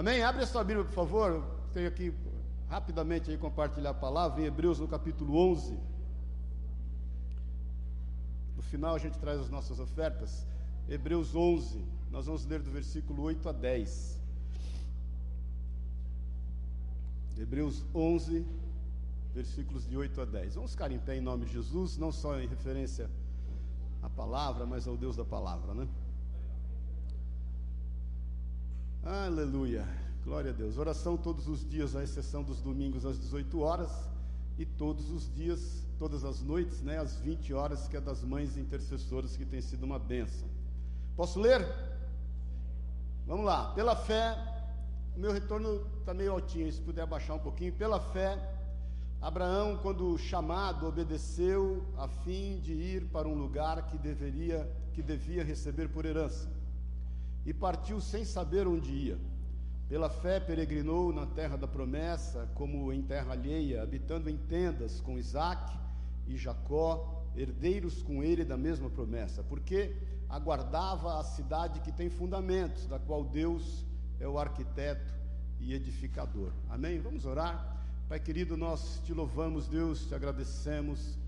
Amém? Abre a sua Bíblia, por favor. Eu tenho aqui rapidamente aí compartilhar a palavra em Hebreus no capítulo 11. No final a gente traz as nossas ofertas. Hebreus 11, nós vamos ler do versículo 8 a 10. Hebreus 11, versículos de 8 a 10. Vamos ficar em pé em nome de Jesus, não só em referência à palavra, mas ao Deus da palavra, né? Aleluia, glória a Deus. Oração todos os dias, à exceção dos domingos às 18 horas, e todos os dias, todas as noites, né, às 20 horas, que é das mães intercessoras, que tem sido uma benção. Posso ler? Vamos lá, pela fé, o meu retorno está meio altinho, se puder abaixar um pouquinho. Pela fé, Abraão, quando chamado, obedeceu a fim de ir para um lugar que deveria, que devia receber por herança. E partiu sem saber onde ia. Pela fé peregrinou na terra da promessa, como em terra alheia, habitando em tendas com Isaac e Jacó, herdeiros com ele da mesma promessa, porque aguardava a cidade que tem fundamentos, da qual Deus é o arquiteto e edificador. Amém? Vamos orar? Pai querido, nós te louvamos, Deus, te agradecemos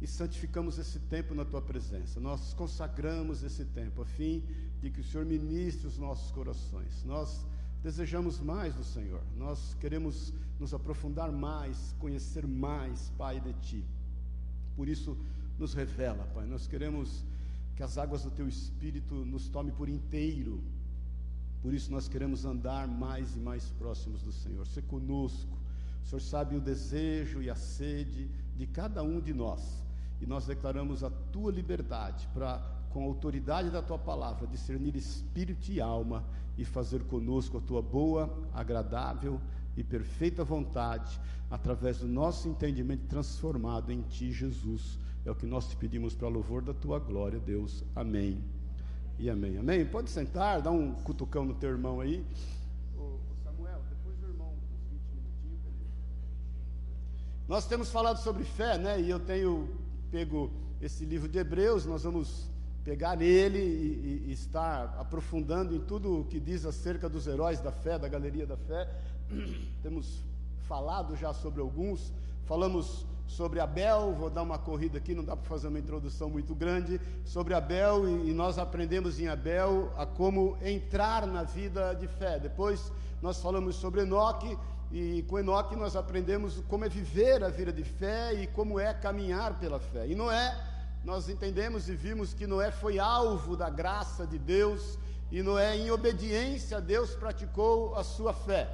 e santificamos esse tempo na tua presença. Nós consagramos esse tempo a fim de que o Senhor ministre os nossos corações. Nós desejamos mais do Senhor. Nós queremos nos aprofundar mais, conhecer mais, Pai, de ti. Por isso, nos revela, Pai. Nós queremos que as águas do teu espírito nos tome por inteiro. Por isso nós queremos andar mais e mais próximos do Senhor. Ser conosco o Senhor sabe o desejo e a sede de cada um de nós. E nós declaramos a tua liberdade para, com a autoridade da tua palavra, discernir espírito e alma e fazer conosco a tua boa, agradável e perfeita vontade, através do nosso entendimento transformado em ti, Jesus. É o que nós te pedimos para louvor da tua glória, Deus. Amém. E amém. Amém. Pode sentar, dá um cutucão no teu irmão aí. Nós temos falado sobre fé, né? E eu tenho pego esse livro de Hebreus, nós vamos pegar nele e, e, estar aprofundando em tudo o que diz acerca dos heróis da fé, da galeria da fé. temos falado já sobre alguns, falamos sobre Abel, vou dar uma corrida aqui, não dá para fazer uma introdução muito grande, sobre Abel, e, e nós aprendemos em Abel a como entrar na vida de fé. Depois nós falamos sobre Enoque, e com Enoque nós aprendemos como é viver a vida de fé e como é caminhar pela fé. E Noé, nós entendemos e vimos que Noé foi alvo da graça de Deus, e Noé, em obediência a Deus, praticou a sua fé.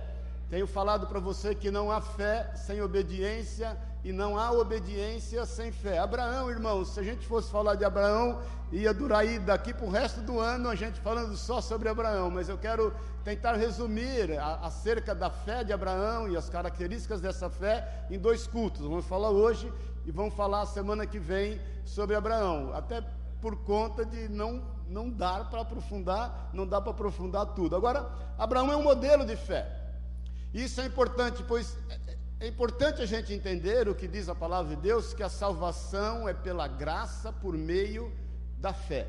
Tenho falado para você que não há fé sem obediência e não há obediência sem fé. Abraão, irmãos, se a gente fosse falar de Abraão, ia durar aí daqui para o resto do ano a gente falando só sobre Abraão, mas eu quero tentar resumir acerca da fé de Abraão e as características dessa fé em dois cultos. Vamos falar hoje e vamos falar semana que vem sobre Abraão, até por conta de não não dar para aprofundar, não dá para aprofundar tudo. Agora, Abraão é um modelo de fé. Isso é importante, pois é importante a gente entender o que diz a palavra de Deus, que a salvação é pela graça por meio da fé.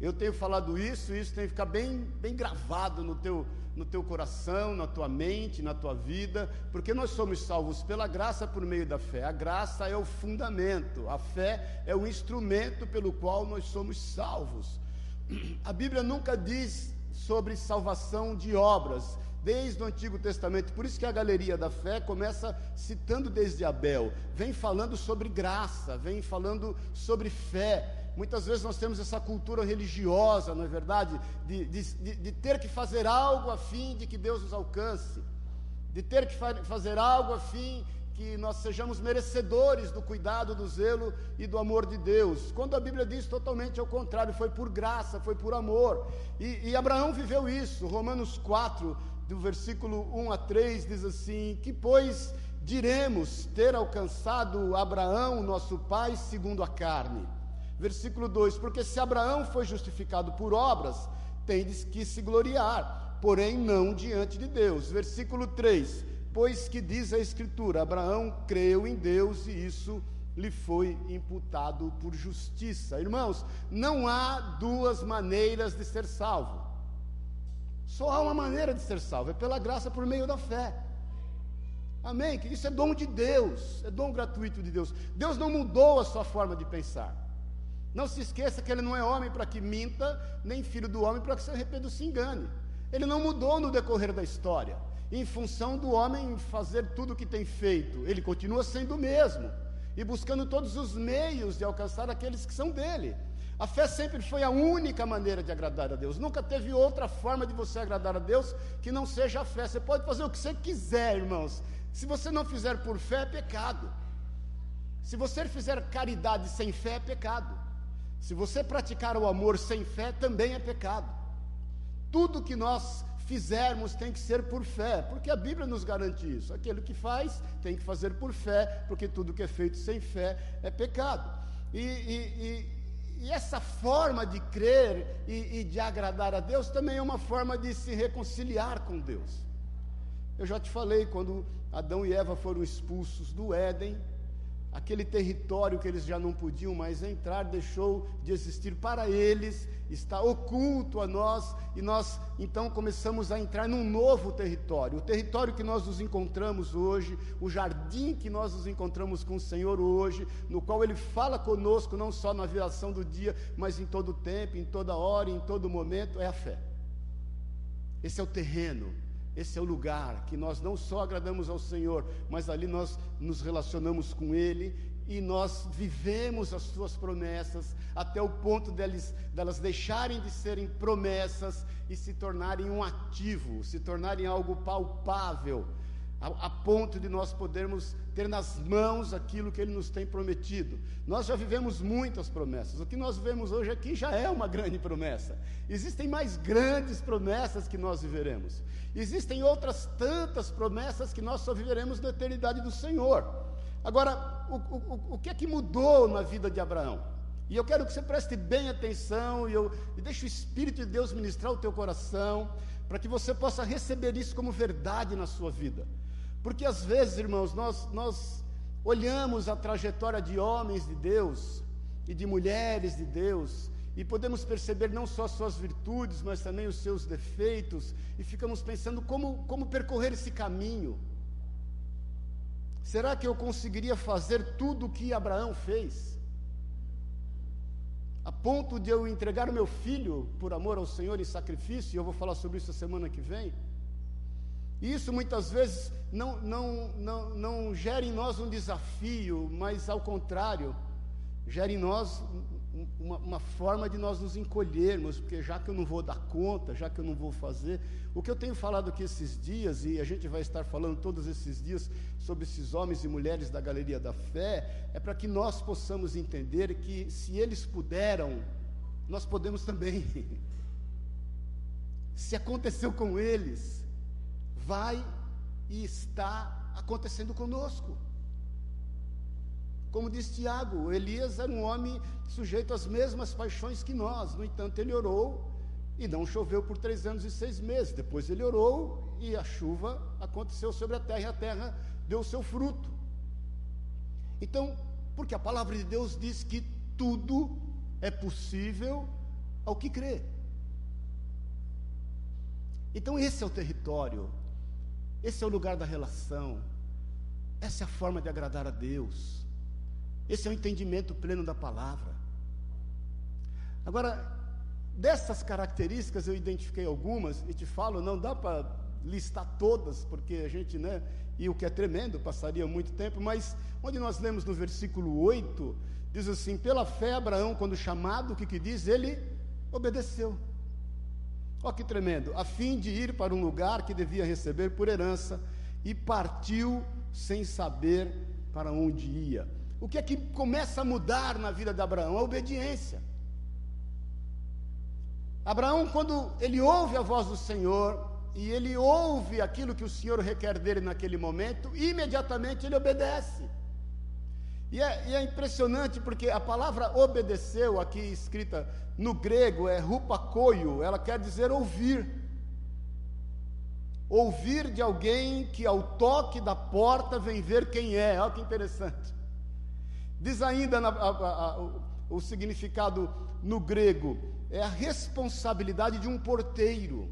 Eu tenho falado isso, isso tem que ficar bem, bem gravado no teu, no teu coração, na tua mente, na tua vida, porque nós somos salvos pela graça por meio da fé. A graça é o fundamento, a fé é o instrumento pelo qual nós somos salvos. A Bíblia nunca diz sobre salvação de obras, desde o Antigo Testamento. Por isso que a galeria da fé começa citando desde Abel, vem falando sobre graça, vem falando sobre fé. Muitas vezes nós temos essa cultura religiosa, não é verdade? De, de, de, ter que fazer algo a fim de que Deus nos alcance, de ter que fa fazer algo a fim que nós sejamos merecedores do cuidado, do zelo e do amor de Deus. Quando a Bíblia diz totalmente ao contrário, foi por graça, foi por amor. E, e Abraão viveu isso. Romanos 4 do versículo 1 a 3 diz assim: Que, pois, diremos ter alcançado Abraão, nosso pai, segundo a carne? Versículo 2: Porque se Abraão foi justificado por obras, tendes que se gloriar, porém não diante de Deus. Versículo 3: Pois que diz a Escritura: Abraão creu em Deus e isso lhe foi imputado por justiça. Irmãos, não há duas maneiras de ser salvo Só há uma maneira de ser salvo, é pela graça por meio da fé. Amém? Que isso é dom de Deus, é dom gratuito de Deus. Deus não mudou a sua forma de pensar. Não se esqueça que ele não é homem para que minta, nem filho do homem para que seu arrependo se engane. Ele não mudou no decorrer da história, em função do homem fazer tudo o que tem feito. Ele continua sendo o mesmo e buscando todos os meios de alcançar aqueles que são dele. A fé sempre foi a única maneira de agradar a Deus. Nunca teve outra forma de você agradar a Deus que não seja a fé. Você pode fazer o que você quiser, irmãos. Se você não fizer por fé, é pecado. Se você fizer caridade sem fé, é pecado. Se você praticar o amor sem fé, também é pecado. Tudo que nós fizermos tem que ser por fé, porque a Bíblia nos garante isso. Aquele que faz tem que fazer por fé, porque tudo que é feito sem fé é pecado. E, e, e, e essa forma de crer e de agradar a Deus também é uma forma de se reconciliar com Deus. Eu já te falei, quando Adão e Eva foram expulsos do Éden, aquele território que eles já não podiam mais entrar deixou de existir para eles, está oculto a nós, e nós então começamos a entrar num novo território, o território que nós nos encontramos hoje, o jardim que nós nos encontramos com o Senhor hoje, no qual Ele fala conosco, não só na viração do dia, mas em todo o tempo, em toda hora, em todo momento, é a fé. Esse é o terreno esse é o lugar que nós não só agradamos ao Senhor, mas ali nós nos relacionamos com Ele e nós vivemos as Suas promessas até o ponto delas, delas deixarem de serem promessas e se tornarem um ativo, se tornarem algo palpável a, a, ponto de nós podermos ter nas mãos aquilo que Ele nos tem prometido. Nós já vivemos muitas promessas, o que nós vivemos hoje aqui já é uma grande promessa. Existem mais grandes promessas que nós viveremos, existem outras tantas promessas que nós só viveremos na eternidade do Senhor. Agora, o, o, o que é que mudou na vida de Abraão? E eu quero que você preste bem atenção e, eu, deixe o Espírito de Deus ministrar o teu coração, para que você possa receber isso como verdade na sua vida. Porque às vezes, irmãos, nós, nós olhamos a trajetória de homens de Deus e de mulheres de Deus e podemos perceber não só suas virtudes, mas também os seus defeitos e ficamos pensando como, como percorrer esse caminho. Será que eu conseguiria fazer tudo o que Abraão fez? A ponto de eu entregar o meu filho por amor ao Senhor em sacrifício, e eu vou falar sobre isso a semana que vem. Isso muitas vezes não, não, não, não gera em nós um desafio, mas ao contrário, gera em nós uma, uma, forma de nós nos encolhermos, porque já que eu não vou dar conta, já que eu não vou fazer, o que eu tenho falado aqui esses dias, e a gente vai estar falando todos esses dias sobre esses homens e mulheres da galeria da fé, é para que nós possamos entender que se eles puderam, nós podemos também. se aconteceu com eles, vai e está acontecendo conosco. Como diz Tiago, Elias era um homem sujeito às mesmas paixões que nós, no entanto, ele orou e não choveu por três anos e seis meses. Depois ele orou e a chuva aconteceu sobre a terra e a terra deu seu fruto. Então, porque a palavra de Deus diz que tudo é possível ao que crê. Então, esse é o território esse é o lugar da relação. Essa é a forma de agradar a Deus. Esse é o entendimento pleno da palavra. Agora, dessas características eu identifiquei algumas e te falo, não dá para listar todas, porque a gente, né, e o que é tremendo, passaria muito tempo, mas onde nós lemos no versículo 8, diz assim: pela fé, Abraão, quando chamado, o que, que diz? Ele obedeceu. Olha que tremendo! A fim de ir para um lugar que devia receber por herança, e partiu sem saber para onde ia. O que é que começa a mudar na vida de Abraão? A obediência. Abraão, quando ele ouve a voz do Senhor, e ele ouve aquilo que o Senhor requer dele naquele momento, imediatamente ele obedece. E é, e é, impressionante porque a palavra obedeceu, aqui escrita no grego, é rupakoio, ela quer dizer ouvir. Ouvir de alguém que ao toque da porta vem ver quem é, olha que interessante. Diz ainda na, a, a, o, o significado no grego, é a responsabilidade de um porteiro.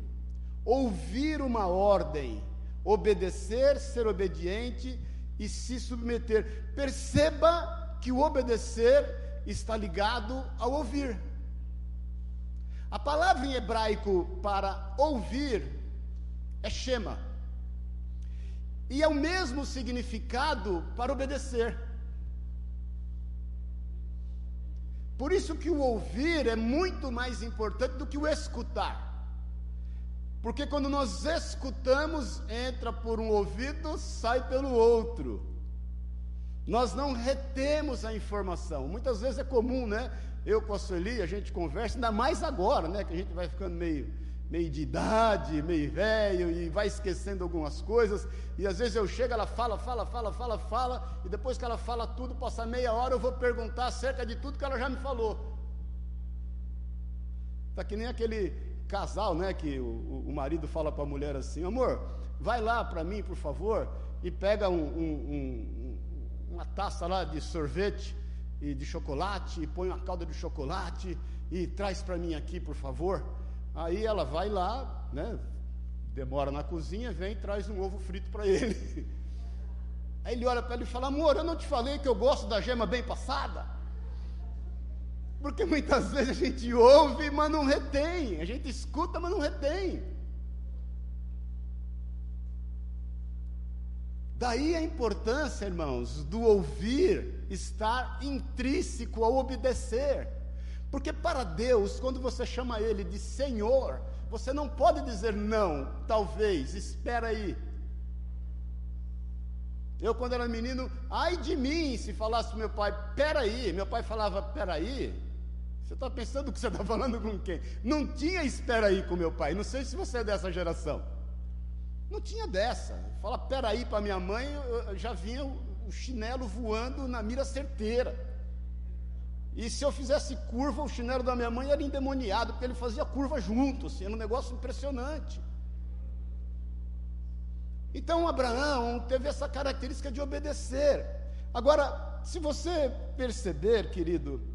ouvir uma ordem, obedecer, ser obediente e se submeter. Perceba que o obedecer está ligado ao ouvir. A palavra em hebraico para ouvir é shema. E é o mesmo significado para obedecer. Por isso que o ouvir é muito mais importante do que o escutar. Porque quando nós escutamos, entra por um ouvido, sai pelo outro. Nós não retemos a informação. Muitas vezes é comum, né? Eu com a Sueli, a gente conversa, ainda mais agora, né? Que a gente vai ficando meio, meio de idade, meio velho e vai esquecendo algumas coisas. E às vezes eu chego, ela fala, fala, fala, fala, fala, e depois que ela fala tudo, passa meia hora, eu vou perguntar acerca de tudo que ela já me falou. Está que nem aquele casal, né? Que o, o marido fala para a mulher assim: amor, vai lá para mim, por favor, e pega um, um, um, uma taça lá de sorvete e de chocolate, e põe uma calda de chocolate e traz para mim aqui, por favor. Aí ela vai lá, né? Demora na cozinha, vem e traz um ovo frito para ele. Aí ele olha para ele e fala: Amor, eu não te falei que eu gosto da gema bem passada? Porque muitas vezes a gente ouve, mas não retém. A gente escuta, mas não retém. Daí a importância, irmãos, do ouvir estar intrínseco ao obedecer. Porque para Deus, quando você chama Ele de Senhor, você não pode dizer não, talvez, espera aí. Eu, quando era menino, ai de mim se falasse para meu pai, peraí. Meu pai falava, peraí. Você está pensando que você está falando com quem? Não tinha espera aí com meu pai. Não sei se você é dessa geração. Não tinha dessa. Fala, peraí para minha mãe, já vinha o chinelo voando na mira certeira. E se eu fizesse curva, o chinelo da minha mãe era endemoniado, porque ele fazia curva junto, assim, era um negócio impressionante. Então Abraão teve essa característica de obedecer. Agora, se você perceber, querido,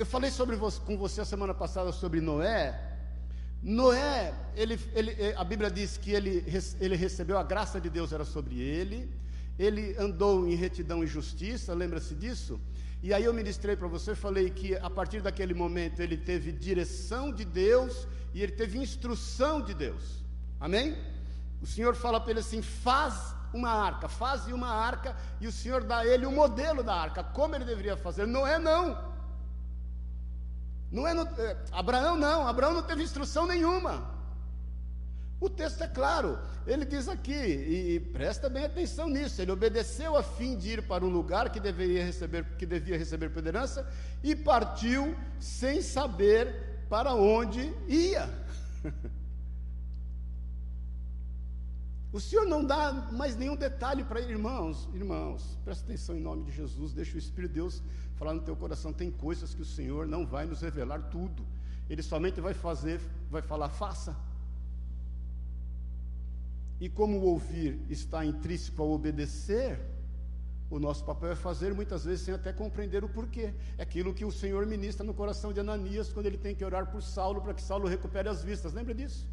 eu falei sobre você, com você a semana passada sobre Noé, Noé, ele, ele, eh, a Bíblia diz que ele, ele recebeu a graça de Deus, era sobre ele, ele andou em retidão e justiça, lembra-se disso? E aí eu ministrei para você, falei que a partir daquele momento ele teve direção de Deus e ele teve instrução de Deus, amém? O Senhor fala para ele assim: faz uma arca, faz uma arca, e o Senhor dá a ele o modelo da arca, como ele deveria fazer. Noé não. Não é, no, é Abraão não, Abraão não teve instrução nenhuma. O texto é claro, ele diz aqui, e, e, presta bem atenção nisso, ele obedeceu a fim de ir para um lugar que deveria receber, que devia receber por herança, e partiu sem saber para onde ia. O Senhor não dá mais nenhum detalhe para irmãos, irmãos, presta atenção em nome de Jesus, deixa o Espírito de Deus falar no teu coração. Tem coisas que o Senhor não vai nos revelar tudo, Ele somente vai fazer, vai falar, faça. E como o ouvir está intrínseco ao obedecer, o nosso papel é fazer muitas vezes sem até compreender o porquê. É aquilo que o Senhor ministra no coração de Ananias quando ele tem que orar por Saulo para que Saulo recupere as vistas. Lembra disso?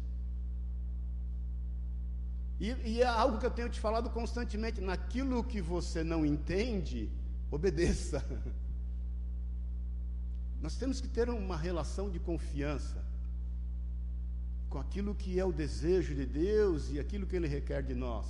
E, e, é algo que eu tenho te falado constantemente: naquilo que você não entende, obedeça. Nós temos que ter uma relação de confiança com aquilo que é o desejo de Deus e aquilo que Ele requer de nós.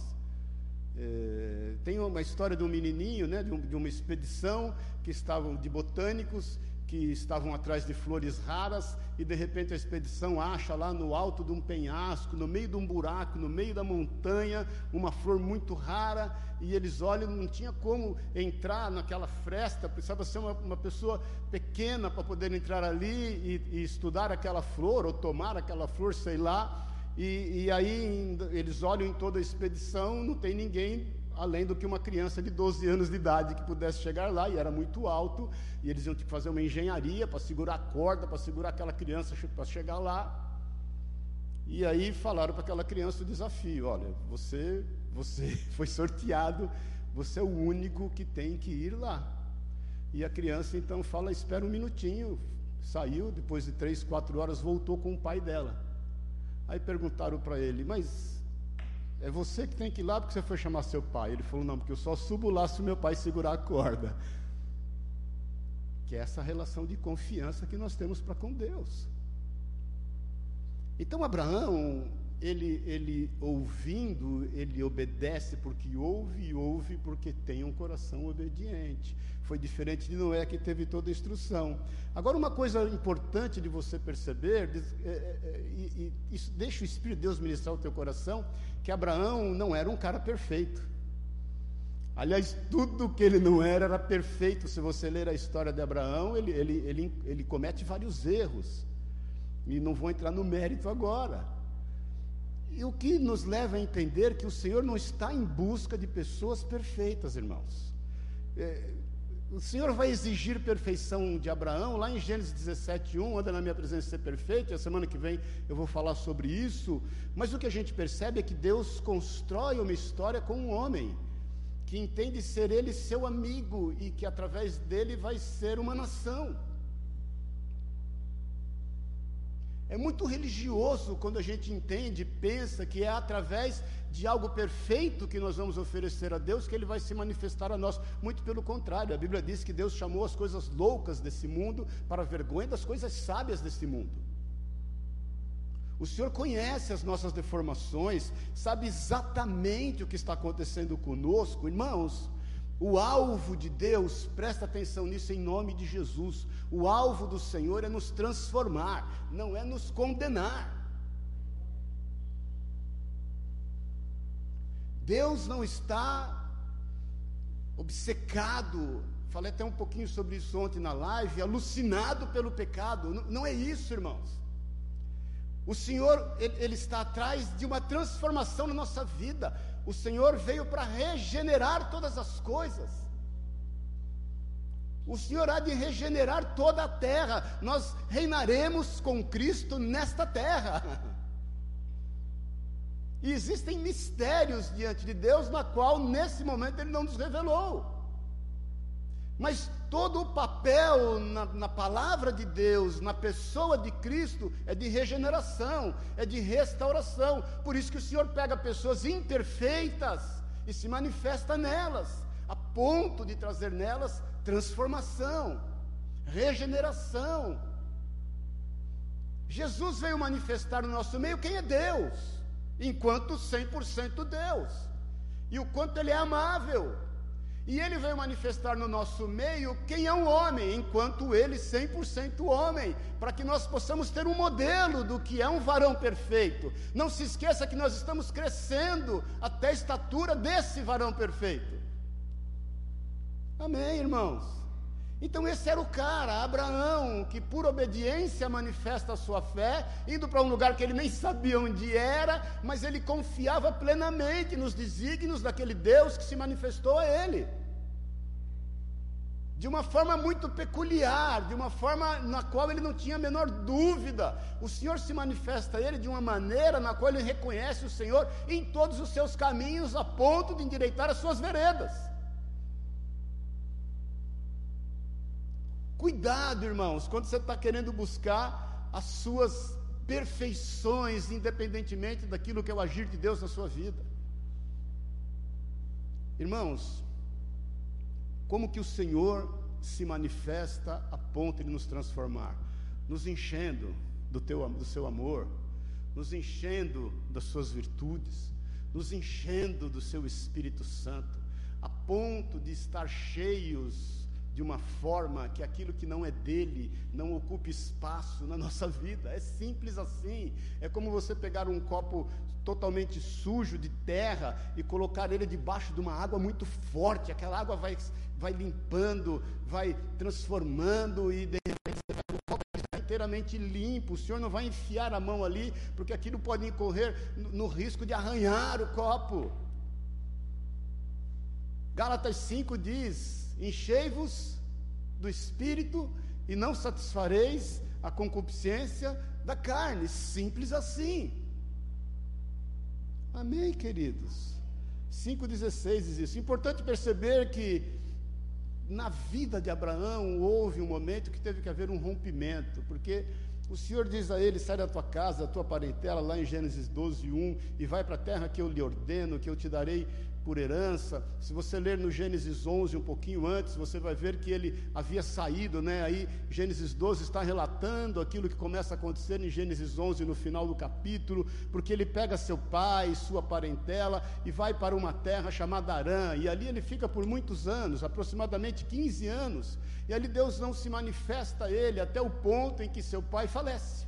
É, tem uma história de um menininho, né, de, um, de uma expedição que estavam de botânicos que estavam atrás de flores raras e de repente a expedição acha lá no alto de um penhasco, no meio de um buraco, no meio da montanha, uma flor muito rara e eles olham, não tinha como entrar naquela fresta, precisava ser uma, uma pessoa pequena para poder entrar ali e, e, estudar aquela flor ou tomar aquela flor, sei lá. E, e aí eles olham em toda a expedição, não tem ninguém além do que uma criança de 12 anos de idade que pudesse chegar lá, e era muito alto, e eles iam ter que fazer uma engenharia para segurar a corda, para segurar aquela criança para chegar lá. E aí falaram para aquela criança o desafio: olha, você, você foi sorteado, você é o único que tem que ir lá. E a criança então fala: espera um minutinho. Saiu, depois de três, quatro horas, voltou com o pai dela. Aí perguntaram para ele, mas é você que tem que ir lá porque você foi chamar seu pai. Ele falou, não, porque eu só subo lá se o meu pai segurar a corda. Que é essa relação de confiança que nós temos para com Deus. Então Abraão, ele, ele ouvindo, ele obedece porque ouve e ouve porque tem um coração obediente. Foi diferente de Noé que teve toda a instrução. Agora, uma coisa importante de você perceber, é, é, é, e, e isso deixa o Espírito de Deus ministrar o teu coração, que Abraão não era um cara perfeito. Aliás, tudo que ele não era era perfeito. Se você ler a história de Abraão, ele, ele, ele, ele comete vários erros. E não vou entrar no mérito agora. E o que nos leva a entender que o Senhor não está em busca de pessoas perfeitas, irmãos. É, o Senhor vai exigir perfeição de Abraão, lá em Gênesis 17, 1, anda na minha presença ser perfeito, e a semana que vem eu vou falar sobre isso. Mas o que a gente percebe é que Deus constrói uma história com um homem, que entende ser ele seu amigo e que através dele vai ser uma nação. É muito religioso quando a gente entende, pensa que é através de algo perfeito que nós vamos oferecer a Deus que Ele vai se manifestar a nós. Muito pelo contrário, a Bíblia diz que Deus chamou as coisas loucas desse mundo para a vergonha das coisas sábias desse mundo. O Senhor conhece as nossas deformações, sabe exatamente o que está acontecendo conosco, irmãos. O alvo de Deus, presta atenção nisso em nome de Jesus. O alvo do Senhor é nos transformar, não é nos condenar. Deus não está obcecado, falei até um pouquinho sobre isso ontem na live, alucinado pelo pecado. Não, não é isso, irmãos. O Senhor, ele, ele está atrás de uma transformação na nossa vida. O Senhor veio para regenerar todas as coisas. O Senhor há de regenerar toda a terra. Nós reinaremos com Cristo nesta terra. E existem mistérios diante de Deus, na qual nesse momento Ele não nos revelou. Mas todo o papel na, na, palavra de Deus, na pessoa de Cristo, é de regeneração, é de restauração. Por isso que o Senhor pega pessoas imperfeitas e se manifesta nelas, a ponto de trazer nelas transformação, regeneração. Jesus veio manifestar no nosso meio quem é Deus, enquanto 100% Deus, e o quanto Ele é amável e ele veio manifestar no nosso meio quem é um homem, enquanto ele 100% homem, para que nós possamos ter um modelo do que é um varão perfeito. Não se esqueça que nós estamos crescendo até a estatura desse varão perfeito. Amém, irmãos? Então esse era o cara, Abraão, que por obediência manifesta a sua fé, indo para um lugar que ele nem sabia onde era, mas ele confiava plenamente nos desígnios daquele Deus que se manifestou a ele de uma forma muito peculiar, de uma forma na qual ele não tinha a menor dúvida. O Senhor se manifesta a ele de uma maneira na qual ele reconhece o Senhor em todos os seus caminhos, a ponto de endireitar as suas veredas. Cuidado, irmãos, quando você está querendo buscar as suas perfeições, independentemente daquilo que é o agir de Deus na sua vida. Irmãos, como que o Senhor se manifesta a ponto de nos transformar? Nos enchendo do, teu, do seu amor, nos enchendo das suas virtudes, nos enchendo do seu Espírito Santo, a ponto de estar cheios de uma forma que aquilo que não é dele não ocupe espaço na nossa vida. É simples assim. É como você pegar um copo totalmente sujo de terra e colocar ele debaixo de uma água muito forte. Aquela água vai, vai limpando, vai transformando e de repente copo está inteiramente limpo. O Senhor não vai enfiar a mão ali, porque aquilo pode incorrer no, no risco de arranhar o copo. Gálatas 5 diz: Enchei-vos do espírito e não satisfareis a concupiscência da carne. Simples assim. Amém, queridos? 5,16 diz isso. Importante perceber que na vida de Abraão houve um momento que teve que haver um rompimento, porque O Senhor diz a ele: sai da tua casa, da tua parentela, lá em Gênesis 12, 1, e vai para a terra que eu lhe ordeno, que eu te darei por herança. Se você ler no Gênesis 11, um pouquinho antes, você vai ver que ele havia saído, né? Aí Gênesis 12 está relatando aquilo que começa a acontecer em Gênesis 11 no final do capítulo, porque ele pega seu pai, sua parentela e vai para uma terra chamada Arã, e ali ele fica por muitos anos, aproximadamente 15 anos. E ali Deus não se manifesta a ele até o ponto em que seu pai falece.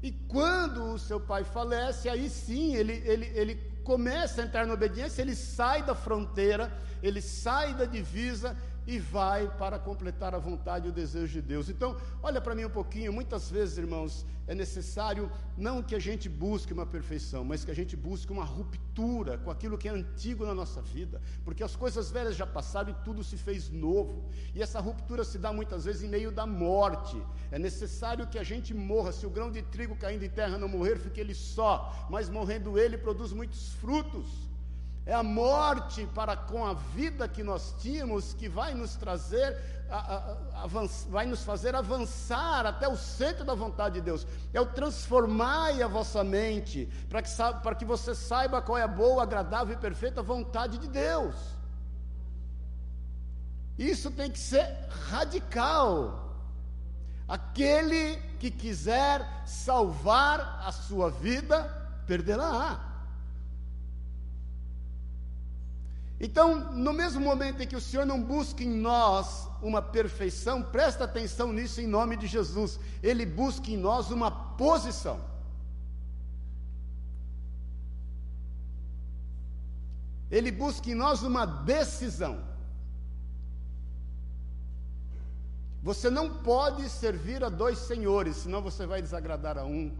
E quando o seu pai falece, aí sim ele, ele, ele começa a entrar na obediência, ele sai da fronteira, ele sai da divisa e vai para completar a vontade e o desejo de Deus. Então, olha para mim um pouquinho, muitas vezes, irmãos, é necessário não que a gente busque uma perfeição, mas que a gente busque uma ruptura com aquilo que é antigo na nossa vida, porque as coisas velhas já passaram e tudo se fez novo. E essa ruptura se dá muitas vezes em meio da morte. É necessário que a gente morra. Se o grão de trigo caindo em terra não morrer, fique ele só, mas morrendo ele produz muitos frutos. É a morte para com a vida que nós tínhamos que vai nos trazer, vai nos fazer avançar até o centro da vontade de Deus. É o transformar a vossa mente para que, para que você saiba qual é a boa, agradável e perfeita vontade de Deus. Isso tem que ser radical. Aquele que quiser salvar a sua vida, perderá. Então, no mesmo momento em que o Senhor não busca em nós uma perfeição, presta atenção nisso em nome de Jesus. Ele busca em nós uma posição. Ele busca em nós uma decisão. Você não pode servir a dois senhores, senão você vai desagradar a um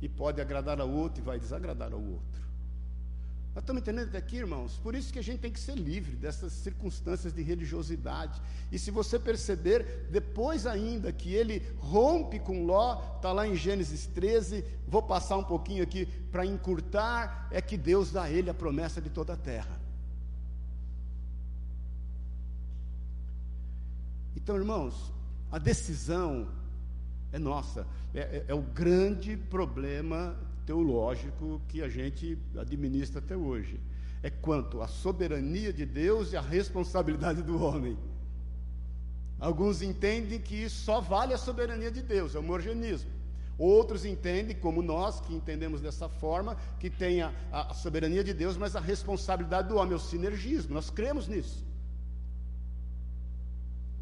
e pode agradar ao outro e vai desagradar ao outro. Nós estamos entendendo até aqui, irmãos? Por isso que a gente tem que ser livre dessas circunstâncias de religiosidade. E se você perceber, depois ainda que ele rompe com Ló, está lá em Gênesis 13, vou passar um pouquinho aqui para encurtar, é que Deus dá a ele a promessa de toda a terra. Então, irmãos, a decisão é nossa. É, é, é o grande problema teológico que a gente administra até hoje. É quanto à soberania de Deus e à responsabilidade do homem. Alguns entendem que só vale a soberania de Deus, é o morgenismo. Outros entendem, como nós, que entendemos dessa forma, que tem a, a soberania de Deus, mas a responsabilidade do homem, é o sinergismo. Nós cremos nisso.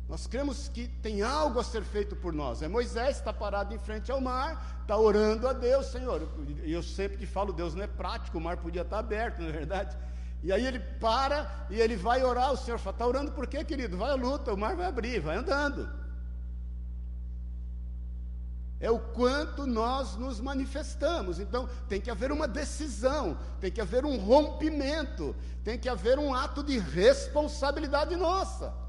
Nós cremos que tem algo a ser feito por nós. É Moisés está parado em frente ao mar, está orando a Deus, Senhor. E eu sempre te falo, Deus não é prático, o mar podia estar aberto, não é verdade? E aí ele para e ele vai orar, o Senhor fala, está orando por quê, querido? Vai à luta, o mar vai abrir, vai andando. É o quanto nós nos manifestamos. Então, tem que haver uma decisão, tem que haver um rompimento, tem que haver um ato de responsabilidade nossa.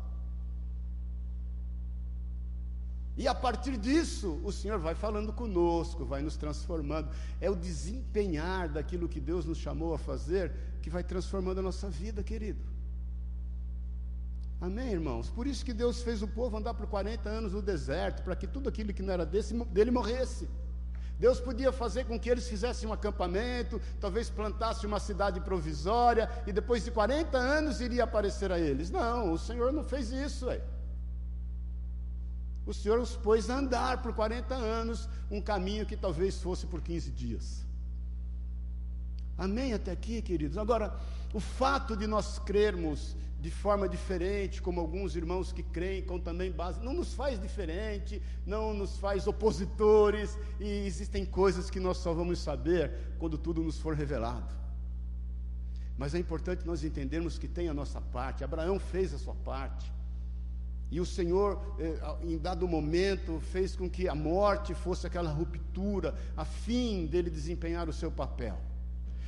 E a partir disso, o Senhor vai falando conosco, vai nos transformando. É o desempenhar daquilo que Deus nos chamou a fazer que vai transformando a nossa vida, querido. Amém, irmãos? Por isso que Deus fez o povo andar por 40 anos no deserto, para que tudo aquilo que não era desse, dele morresse. Deus podia fazer com que eles fizessem um acampamento, talvez plantassem uma cidade provisória, e depois de 40 anos iria aparecer a eles. Não, o Senhor não fez isso. Ué o Senhor os pôs a andar por 40 anos, um caminho que talvez fosse por 15 dias. Amém até aqui, queridos? Agora, o fato de nós crermos de forma diferente, como alguns irmãos que creem com também base, não nos faz diferente, não nos faz opositores, e existem coisas que nós só vamos saber quando tudo nos for revelado. Mas é importante nós entendermos que tem a nossa parte, Abraão fez a sua parte. E o Senhor, eh, em dado momento, fez com que a morte fosse aquela ruptura, a fim dele desempenhar o seu papel.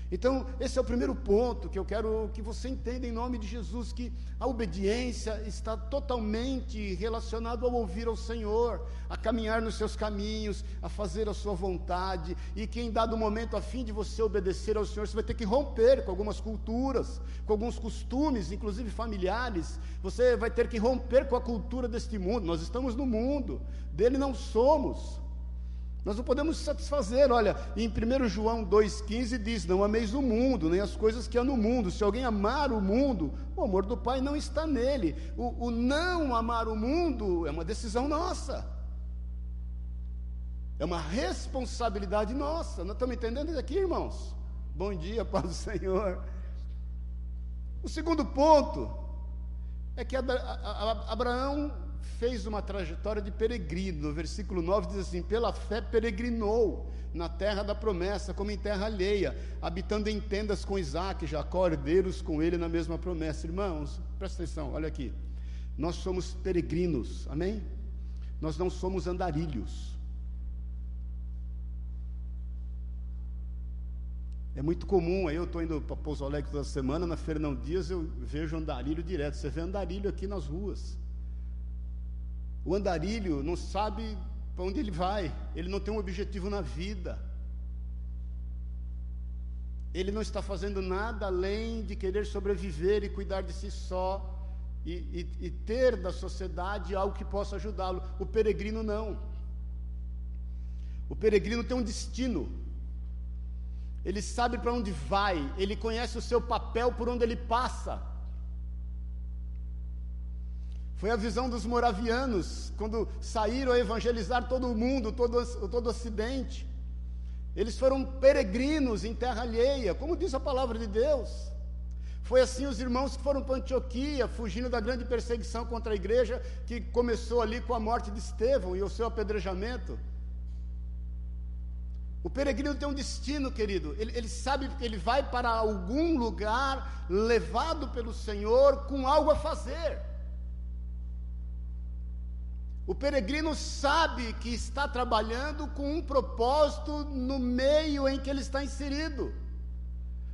Então, esse é o primeiro ponto que eu quero que você entenda em nome de Jesus, que a obediência está totalmente relacionada ao ouvir ao Senhor, a caminhar nos seus caminhos, a fazer a sua vontade, e que em dado momento, a fim de você obedecer ao Senhor, você vai ter que romper com algumas culturas, com alguns costumes, inclusive familiares, você vai ter que romper com a cultura deste mundo, nós estamos no mundo, dele não somos. Nós não podemos satisfazer. Olha, em 1 João 2,15 diz: Não ameis o mundo, nem as coisas que há no mundo. Se alguém amar o mundo, o amor do Pai não está nele. O, o não amar o mundo é uma decisão nossa. É uma responsabilidade nossa. Nós estamos entendendo isso aqui, irmãos? Bom dia, paz do Senhor. O segundo ponto é que Abraão fez uma trajetória de peregrino. No versículo 9 diz assim: pela fé peregrinou na terra da promessa, como em terra alheia, habitando em tendas com Isaac, Jacó, herdeiros com ele na mesma promessa. Irmãos, presta atenção, olha aqui. Nós somos peregrinos, amém? Nós não somos andarilhos. É muito comum, aí eu estou indo para Pouso Alegre toda semana, na Fernão Dias eu vejo andarilho direto. Você vê andarilho aqui nas ruas. O andarilho não sabe para onde ele vai, ele não tem um objetivo na vida. Ele não está fazendo nada além de querer sobreviver e cuidar de si só e, e, e ter da sociedade algo que possa ajudá-lo. O peregrino não. O peregrino tem um destino. Ele sabe para onde vai, ele conhece o seu papel por onde ele passa. Foi a visão dos moravianos, quando saíram a evangelizar todo o mundo, todo, todo o ocidente. Eles foram peregrinos em terra alheia, como diz a palavra de Deus. Foi assim os irmãos que foram para Antioquia, fugindo da grande perseguição contra a igreja, que começou ali com a morte de Estevão e o seu apedrejamento. O peregrino tem um destino, querido. Ele, ele, sabe que ele vai para algum lugar levado pelo Senhor com algo a fazer. O peregrino sabe que está trabalhando com um propósito no meio em que ele está inserido.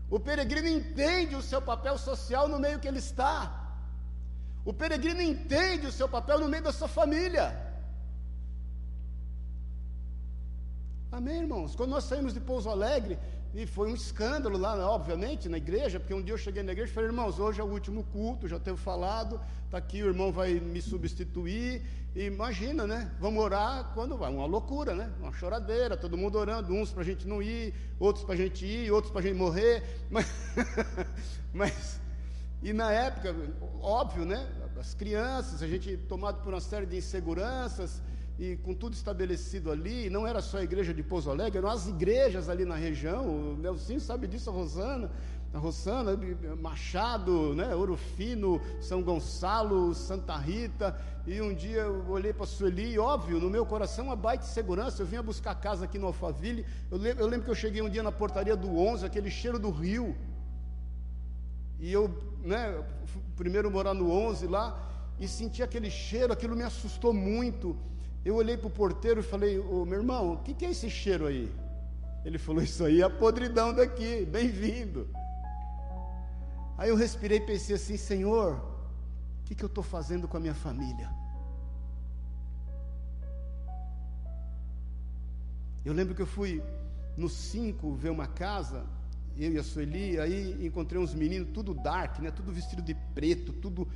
O peregrino entende o seu papel social no meio que ele está. O peregrino entende o seu papel no meio da sua família. Amém, irmãos? Quando nós saímos de Pouso Alegre, e foi um escândalo lá, obviamente, na igreja, porque um dia eu cheguei na igreja e falei, irmãos, hoje é o último culto, já tenho falado, está aqui, o irmão vai me substituir, e imagina, né? Vamos orar quando vai. Uma loucura, né? Uma choradeira, todo mundo orando, uns para a gente não ir, outros para a gente ir, outros para a gente morrer. Mas, mas, e na época, óbvio, né? As crianças, a gente tomado por uma série de inseguranças, e com tudo estabelecido ali, não era só a igreja de Pouso Alegre, eram as igrejas ali na região, o Nelson sabe disso, a Rosana, a Rosana, Machado, né, Ouro Fino, São Gonçalo, Santa Rita, e um dia eu olhei para a Sueli, e óbvio, no meu coração uma baita segurança, eu vinha buscar casa aqui no Alphaville, eu lembro, eu lembro que eu cheguei um dia na portaria do 11, aquele cheiro do rio, e eu, né, primeiro morar no 11 lá, e senti aquele cheiro, aquilo me assustou muito, eu olhei para o porteiro e falei, ô meu irmão, o que, que é esse cheiro aí? Ele falou, isso aí é a podridão daqui, bem-vindo. Aí eu respirei e pensei assim: Senhor, o que, que eu estou fazendo com a minha família? Eu lembro que eu fui no 5 ver uma casa, eu e a Sueli, aí encontrei uns meninos, tudo dark, né? Tudo vestido de preto, tudo.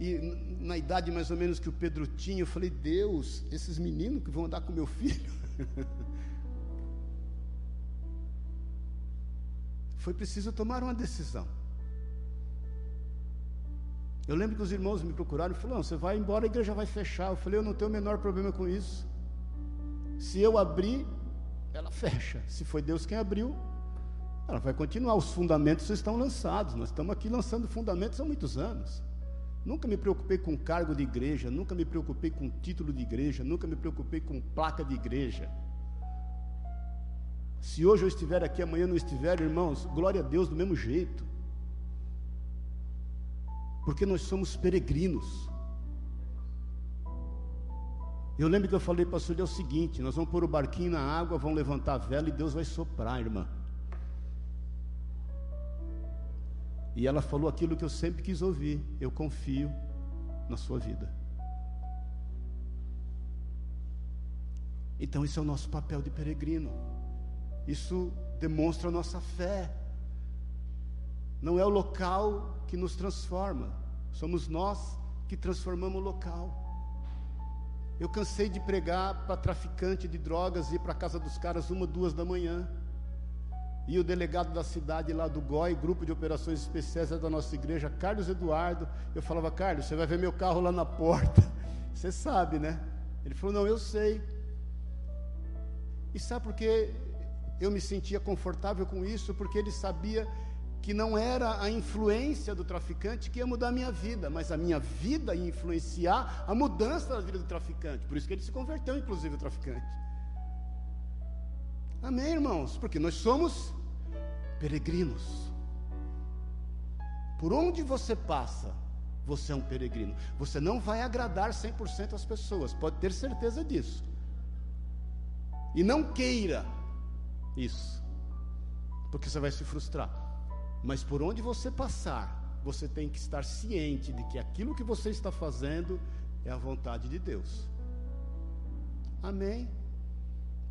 E na idade mais ou menos que o Pedro tinha, eu falei, Deus, esses meninos que vão andar com meu filho. Foi preciso tomar uma decisão. Eu lembro que os irmãos me procuraram e falaram: você vai embora, a igreja vai fechar. Eu falei: eu não tenho o menor problema com isso. Se eu abrir, ela fecha. Se foi Deus quem abriu, ela vai continuar. Os fundamentos estão lançados. Nós estamos aqui lançando fundamentos há muitos anos. Nunca me preocupei com cargo de igreja, nunca me preocupei com título de igreja, nunca me preocupei com placa de igreja. Se hoje eu estiver aqui, amanhã não estiver, irmãos, glória a Deus do mesmo jeito porque nós somos peregrinos. Eu lembro que eu falei para a senhora é o seguinte: nós vamos pôr o barquinho na água, vamos levantar a vela e Deus vai soprar, irmã. E ela falou aquilo que eu sempre quis ouvir: eu confio na sua vida. Então, isso é o nosso papel de peregrino. Isso demonstra a nossa fé. Não é o local que nos transforma, somos nós que transformamos o local. Eu cansei de pregar para traficante de drogas, ir para a casa dos caras uma, duas da manhã. E o delegado da cidade lá do GOI, Grupo de Operações Especiais da nossa igreja, Carlos Eduardo, eu falava, Carlos, você vai ver meu carro lá na porta. Você sabe, né? Ele falou, não, eu sei. E sabe por que eu me sentia confortável com isso? Porque ele sabia que não era a influência do traficante que ia mudar a minha vida, mas a minha vida ia influenciar a mudança da vida do traficante. Por isso que ele se converteu, inclusive, o traficante. Amém, irmãos? Porque nós somos peregrinos. Por onde você passa, você é um peregrino. Você não vai agradar 100% as pessoas, pode ter certeza disso. E não queira isso, porque você vai se frustrar. Mas por onde você passar, você tem que estar ciente de que aquilo que você está fazendo é a vontade de Deus. Amém?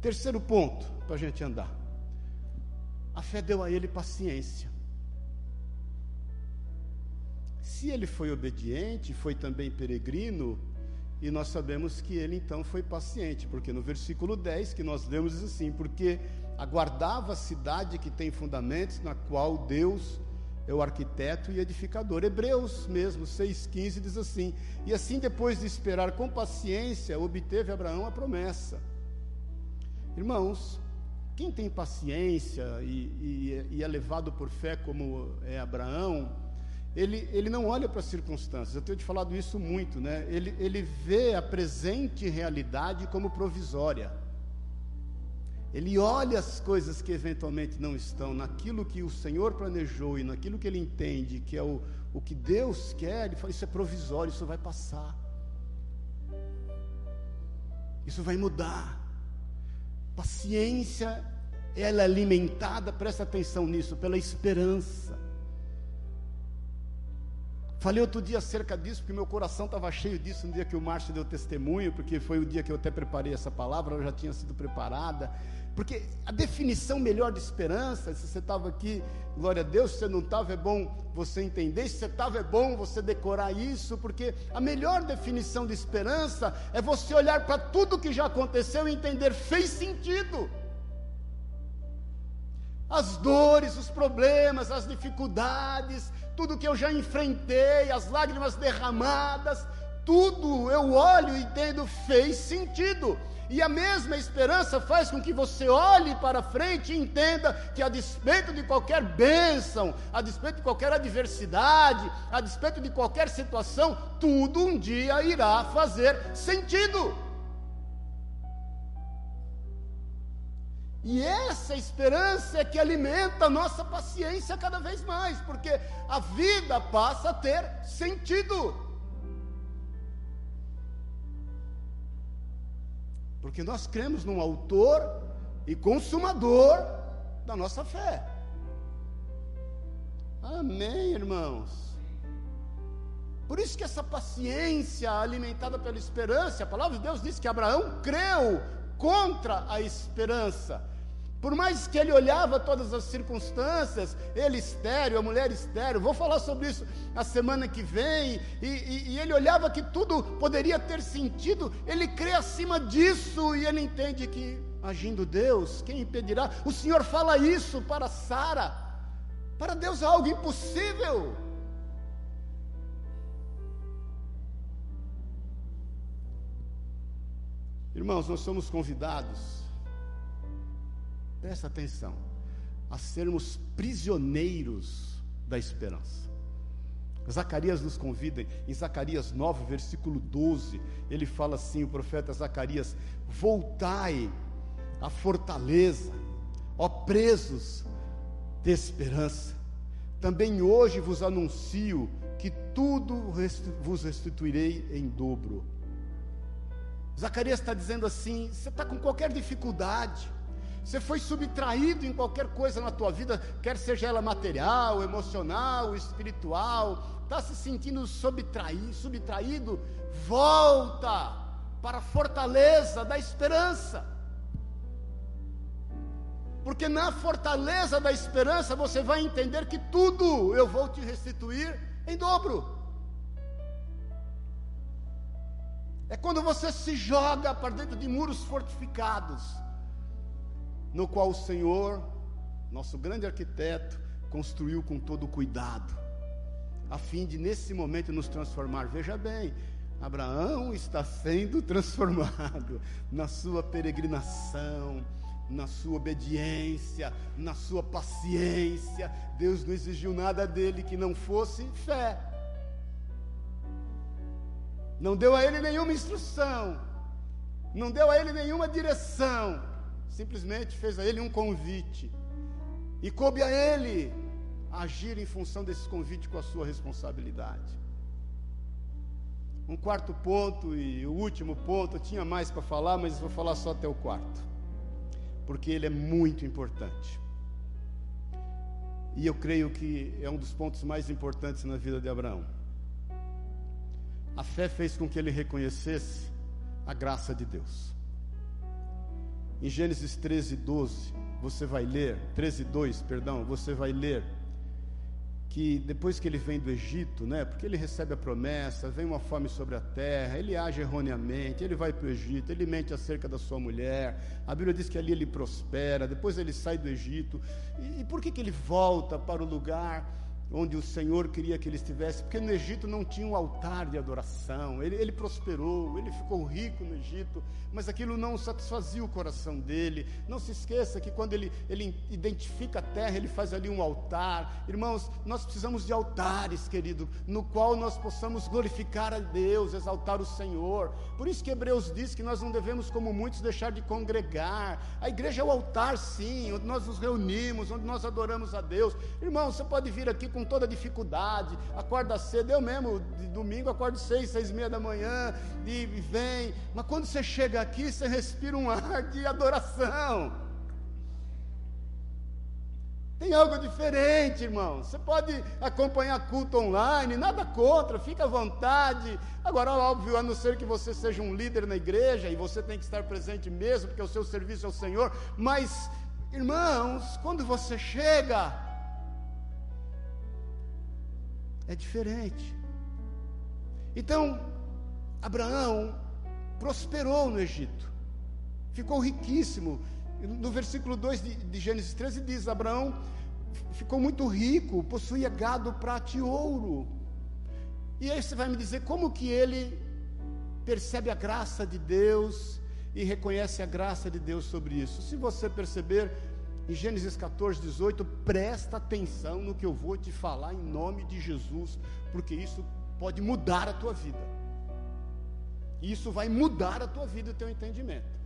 Terceiro ponto para a gente andar. A fé deu a ele paciência. Se ele foi obediente, foi também peregrino, e nós sabemos que ele então foi paciente, porque no versículo 10 que nós lemos diz assim: porque aguardava a cidade que tem fundamentos, na qual Deus é o arquiteto e edificador. Hebreus mesmo, 6,15 diz assim: E assim, depois de esperar com paciência, obteve Abraão a promessa. Irmãos, quem tem paciência e, e, e é levado por fé como é Abraão, ele, ele não olha para as circunstâncias, eu tenho te falado isso muito, né? Ele, ele vê a presente realidade como provisória. Ele olha as coisas que eventualmente não estão naquilo que o Senhor planejou e naquilo que ele entende que é o, o que Deus quer, ele fala: Isso é provisório, isso vai passar, isso vai mudar. Paciência, ela é alimentada, presta atenção nisso, pela esperança. Falei outro dia acerca disso, porque meu coração estava cheio disso no dia que o Márcio deu testemunho, porque foi o dia que eu até preparei essa palavra, ela já tinha sido preparada. Porque a definição melhor de esperança, se você estava aqui, glória a Deus, se você não estava, é bom você entender, se você estava, é bom você decorar isso, porque a melhor definição de esperança é você olhar para tudo que já aconteceu e entender, fez sentido as dores, os problemas, as dificuldades, tudo que eu já enfrentei, as lágrimas derramadas, tudo eu olho e entendo fez sentido. E a mesma esperança faz com que você olhe para frente e entenda que, a despeito de qualquer bênção, a despeito de qualquer adversidade, a despeito de qualquer situação, tudo um dia irá fazer sentido. E essa esperança é que alimenta a nossa paciência cada vez mais, porque a vida passa a ter sentido. Porque nós cremos num autor e consumador da nossa fé. Amém, irmãos. Por isso que essa paciência alimentada pela esperança, a palavra de Deus diz que Abraão creu contra a esperança por mais que ele olhava todas as circunstâncias, ele estéreo, a mulher estéreo, vou falar sobre isso a semana que vem, e, e, e, ele olhava que tudo poderia ter sentido, ele crê acima disso e ele entende que, agindo Deus, quem impedirá? O Senhor fala isso para Sara, para Deus é algo impossível. Irmãos, nós somos convidados presta atenção, a sermos prisioneiros da esperança. Zacarias nos convida, em Zacarias 9, versículo 12, ele fala assim: o profeta Zacarias, voltai à fortaleza, ó presos de esperança. Também hoje vos anuncio que tudo vos restituirei em dobro. Zacarias está dizendo assim: você está com qualquer dificuldade, você foi subtraído em qualquer coisa na tua vida, quer seja ela material, emocional, espiritual, está se sentindo subtraído, subtraído, volta para a fortaleza da esperança. Porque na fortaleza da esperança você vai entender que tudo eu vou te restituir em dobro. É quando você se joga para dentro de muros fortificados, no qual o Senhor, nosso grande arquiteto, construiu com todo cuidado, a fim de nesse momento nos transformar. Veja bem, Abraão está sendo transformado na sua peregrinação, na sua obediência, na sua paciência. Deus não exigiu nada dele que não fosse fé não deu a ele nenhuma instrução, não deu a ele nenhuma direção, simplesmente fez a ele um convite. E coube a ele agir em função desse convite com a sua responsabilidade. Um quarto ponto e o último ponto, eu tinha mais para falar, mas vou falar só até o quarto, porque ele é muito importante. E eu creio que é um dos pontos mais importantes na vida de Abraão. A fé fez com que ele reconhecesse a graça de Deus. Em Gênesis 13, 12, você vai ler, 13, 2, perdão, você vai ler que depois que ele vem do Egito, né, porque ele recebe a promessa, vem uma fome sobre a terra, ele age erroneamente, ele vai para o Egito, ele mente acerca da sua mulher, a Bíblia diz que ali ele prospera, depois ele sai do Egito, e, e por que, que ele volta para o lugar onde o Senhor queria que ele estivesse, porque no Egito não tinha um altar de adoração. Ele, ele, prosperou, ele ficou rico no Egito, mas aquilo não satisfazia o coração dele. Não se esqueça que quando ele, ele identifica a terra, ele faz ali um altar. Irmãos, nós precisamos de altares, querido, no qual nós possamos glorificar a Deus, exaltar o Senhor. Por isso que Hebreus diz que nós não devemos, como muitos, deixar de congregar. A igreja é o altar, sim, onde nós nos reunimos, onde nós adoramos a Deus. Irmão, você pode vir aqui com com toda dificuldade, acorda cedo, eu mesmo, domingo, acordo seis, seis e meia da manhã, e, e vem, mas quando você chega aqui, você respira um ar de adoração. Tem algo diferente, irmão. Você pode acompanhar culto online, nada contra, fica à vontade. Agora, óbvio, a não ser que você seja um líder na igreja e você tem que estar presente mesmo, porque o seu serviço é o Senhor. Mas, irmãos, quando você chega, é diferente. Então, Abraão prosperou no Egito, ficou riquíssimo. No versículo 2 de, de Gênesis 13 diz: Abraão ficou muito rico, possuía gado, prata e ouro. E aí você vai me dizer como que ele percebe a graça de Deus e reconhece a graça de Deus sobre isso. Se você perceber, em Gênesis 14, 18, presta atenção no que eu vou te falar em nome de Jesus, porque isso pode mudar a tua vida. Isso vai mudar a tua vida e o teu entendimento.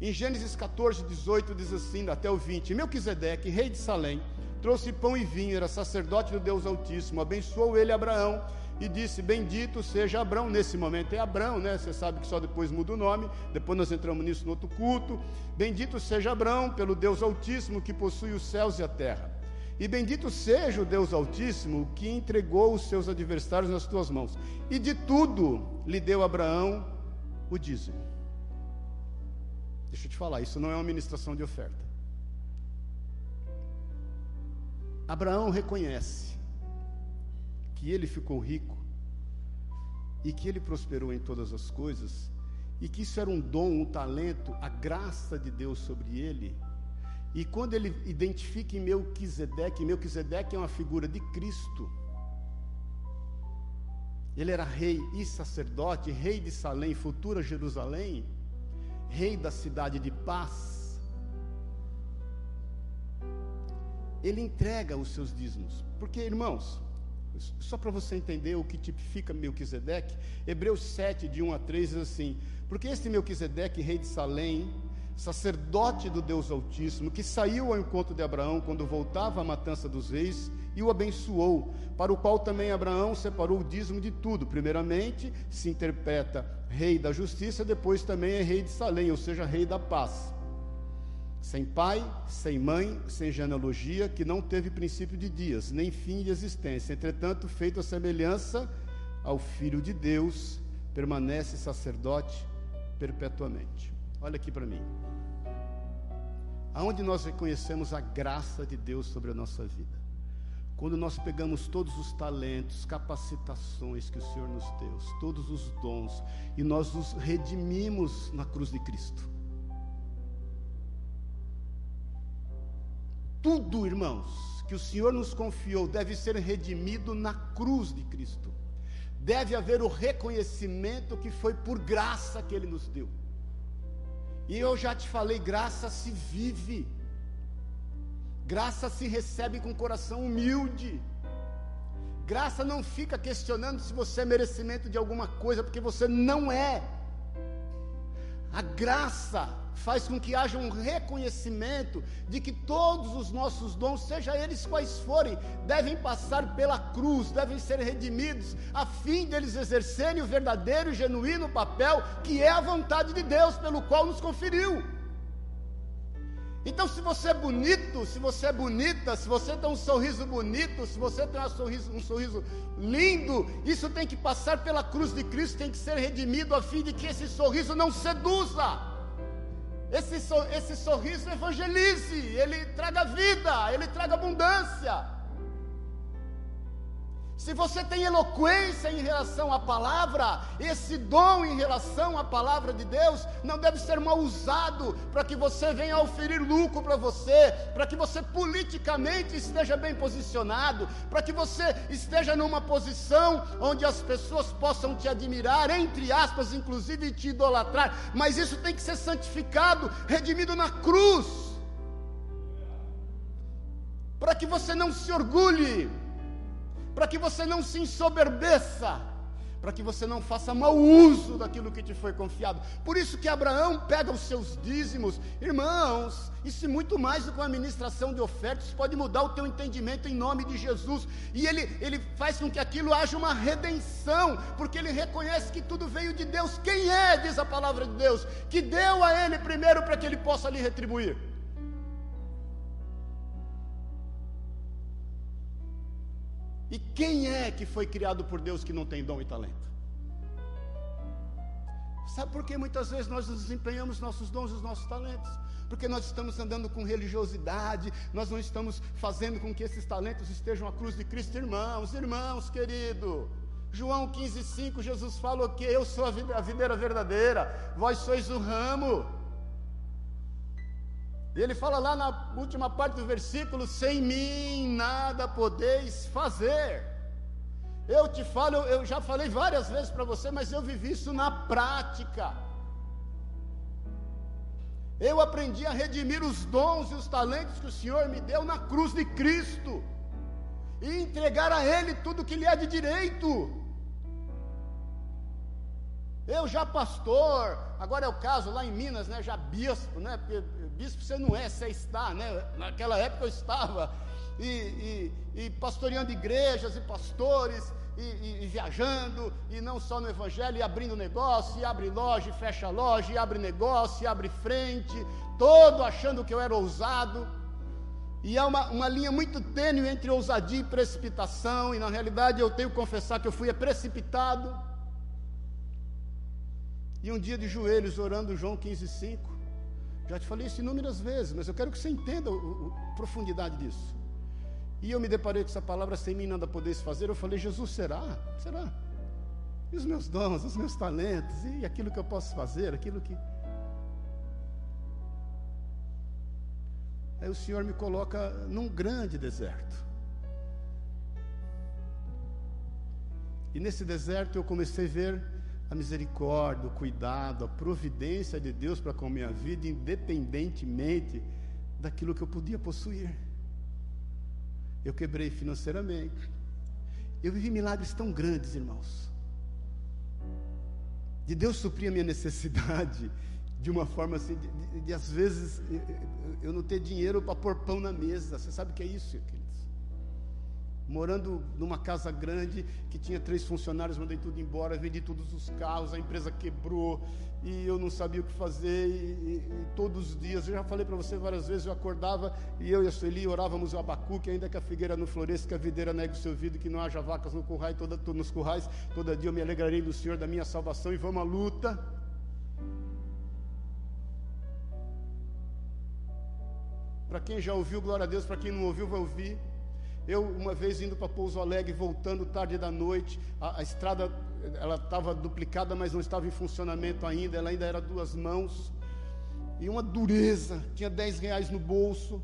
Em Gênesis 14, 18 diz assim, até o 20: Melquisedeque, rei de Salém, trouxe pão e vinho, era sacerdote do Deus Altíssimo, abençoou ele Abraão e disse: Bendito seja Abraão. Nesse momento é Abraão, né? Você sabe que só depois muda o nome. Depois nós entramos nisso no outro culto. Bendito seja Abraão pelo Deus Altíssimo que possui os céus e a terra. E bendito seja o Deus Altíssimo que entregou os seus adversários nas tuas mãos. E de tudo lhe deu Abraão o dízimo. Deixa eu te falar, isso não é uma ministração de oferta. Abraão reconhece que ele ficou rico e que ele prosperou em todas as coisas e que isso era um dom, um talento, a graça de Deus sobre ele. E quando ele identifica em Melquisedeque, Melquisedeque é uma figura de Cristo. Ele era rei e sacerdote, rei de Salém, futura Jerusalém, rei da cidade de paz. Ele entrega os seus dízimos. Porque, irmãos, só para você entender o que tipifica Melquisedeque, Hebreus 7, de 1 a 3 diz assim: Porque este Melquisedeque, rei de Salém, sacerdote do Deus Altíssimo, que saiu ao encontro de Abraão quando voltava à matança dos reis e o abençoou, para o qual também Abraão separou o dízimo de tudo. Primeiramente, se interpreta rei da justiça, depois também é rei de Salém, ou seja, rei da paz sem pai, sem mãe, sem genealogia, que não teve princípio de dias, nem fim de existência. Entretanto, feito a semelhança ao Filho de Deus, permanece sacerdote perpetuamente. Olha aqui para mim. Aonde nós reconhecemos a graça de Deus sobre a nossa vida? Quando nós pegamos todos os talentos, capacitações que o Senhor nos deu, todos os dons, e nós os redimimos na cruz de Cristo. Tudo, irmãos, que o Senhor nos confiou deve ser redimido na cruz de Cristo. Deve haver o reconhecimento que foi por graça que Ele nos deu. E eu já te falei, graça se vive, graça se recebe com coração humilde. Graça não fica questionando se você é merecimento de alguma coisa, porque você não é. A graça faz com que haja um reconhecimento de que todos os nossos dons, seja eles quais forem, devem passar pela cruz, devem ser redimidos, a fim deles exercerem o verdadeiro e genuíno papel que é a vontade de Deus, pelo qual nos conferiu. Então, se você é bonito, se você é bonita, se você tem um sorriso bonito, se você tem um sorriso, um sorriso lindo, isso tem que passar pela cruz de Cristo, tem que ser redimido a fim de que esse sorriso não seduza. Esse, esse sorriso evangelize, ele traga vida, ele traga abundância. Se você tem eloquência em relação à palavra, esse dom em relação à palavra de Deus não deve ser mal usado para que você venha oferir lucro para você, para que você politicamente esteja bem posicionado, para que você esteja numa posição onde as pessoas possam te admirar, entre aspas, inclusive te idolatrar, mas isso tem que ser santificado, redimido na cruz, para que você não se orgulhe para que você não se ensoberbeça, para que você não faça mau uso daquilo que te foi confiado. Por isso que Abraão pega os seus dízimos, irmãos, isso e muito mais do que uma administração de ofertas, pode mudar o teu entendimento em nome de Jesus, e ele, ele faz com que aquilo haja uma redenção, porque ele reconhece que tudo veio de Deus. Quem é, diz a palavra de Deus, que deu a ele primeiro para que ele possa lhe retribuir? E quem é que foi criado por Deus que não tem dom e talento? Sabe por que muitas vezes nós desempenhamos nossos dons e os nossos talentos? Porque nós estamos andando com religiosidade, nós não estamos fazendo com que esses talentos estejam à cruz de Cristo, irmãos, irmãos, querido. João 15,5, Jesus fala que eu sou a videira verdadeira, vós sois o ramo. E ele fala lá na última parte do versículo: sem mim nada podeis fazer. Eu te falo, eu já falei várias vezes para você, mas eu vivi isso na prática. Eu aprendi a redimir os dons e os talentos que o Senhor me deu na cruz de Cristo e entregar a Ele tudo que lhe é de direito. Eu já pastor, agora é o caso lá em Minas, né? Já bispo, né? Bispo você não é, você está, né? Naquela época eu estava. E, e, e pastoreando igrejas e pastores, e, e, e, viajando, e não só no Evangelho, e abrindo negócio, e abre loja, e fecha loja, e abre negócio, e abre frente, todo achando que eu era ousado. E há uma, uma linha muito tênue entre ousadia e precipitação, e na realidade eu tenho que confessar que eu fui precipitado. E um dia de joelhos orando João 15,5. Já te falei isso inúmeras vezes, mas eu quero que você entenda a profundidade disso. E eu me deparei com essa palavra, sem mim nada podeis fazer. Eu falei, Jesus, será? Será? E os meus dons, os meus talentos, e aquilo que eu posso fazer, aquilo que. Aí o Senhor me coloca num grande deserto. E nesse deserto eu comecei a ver a misericórdia, o cuidado, a providência de Deus para com a minha vida, independentemente daquilo que eu podia possuir. Eu quebrei financeiramente. Eu vivi milagres tão grandes, irmãos. De Deus suprir a minha necessidade de uma forma assim, de, de, de às vezes eu não ter dinheiro para pôr pão na mesa. Você sabe o que é isso, querido? Morando numa casa grande que tinha três funcionários, mandei tudo embora, vendi todos os carros, a empresa quebrou e eu não sabia o que fazer. E, e, todos os dias, eu já falei para você várias vezes, eu acordava e eu e a Sueli orávamos o abacuque, ainda que a figueira não floresça, que a videira negue o seu vidro, que não haja vacas no currais, toda, nos currais. Todo dia eu me alegrarei do Senhor, da minha salvação e vamos à luta. Para quem já ouviu, glória a Deus, para quem não ouviu, vai ouvir. Eu, uma vez indo para Pouso Alegre, voltando tarde da noite, a, a estrada ela estava duplicada, mas não estava em funcionamento ainda, ela ainda era duas mãos, e uma dureza, tinha 10 reais no bolso,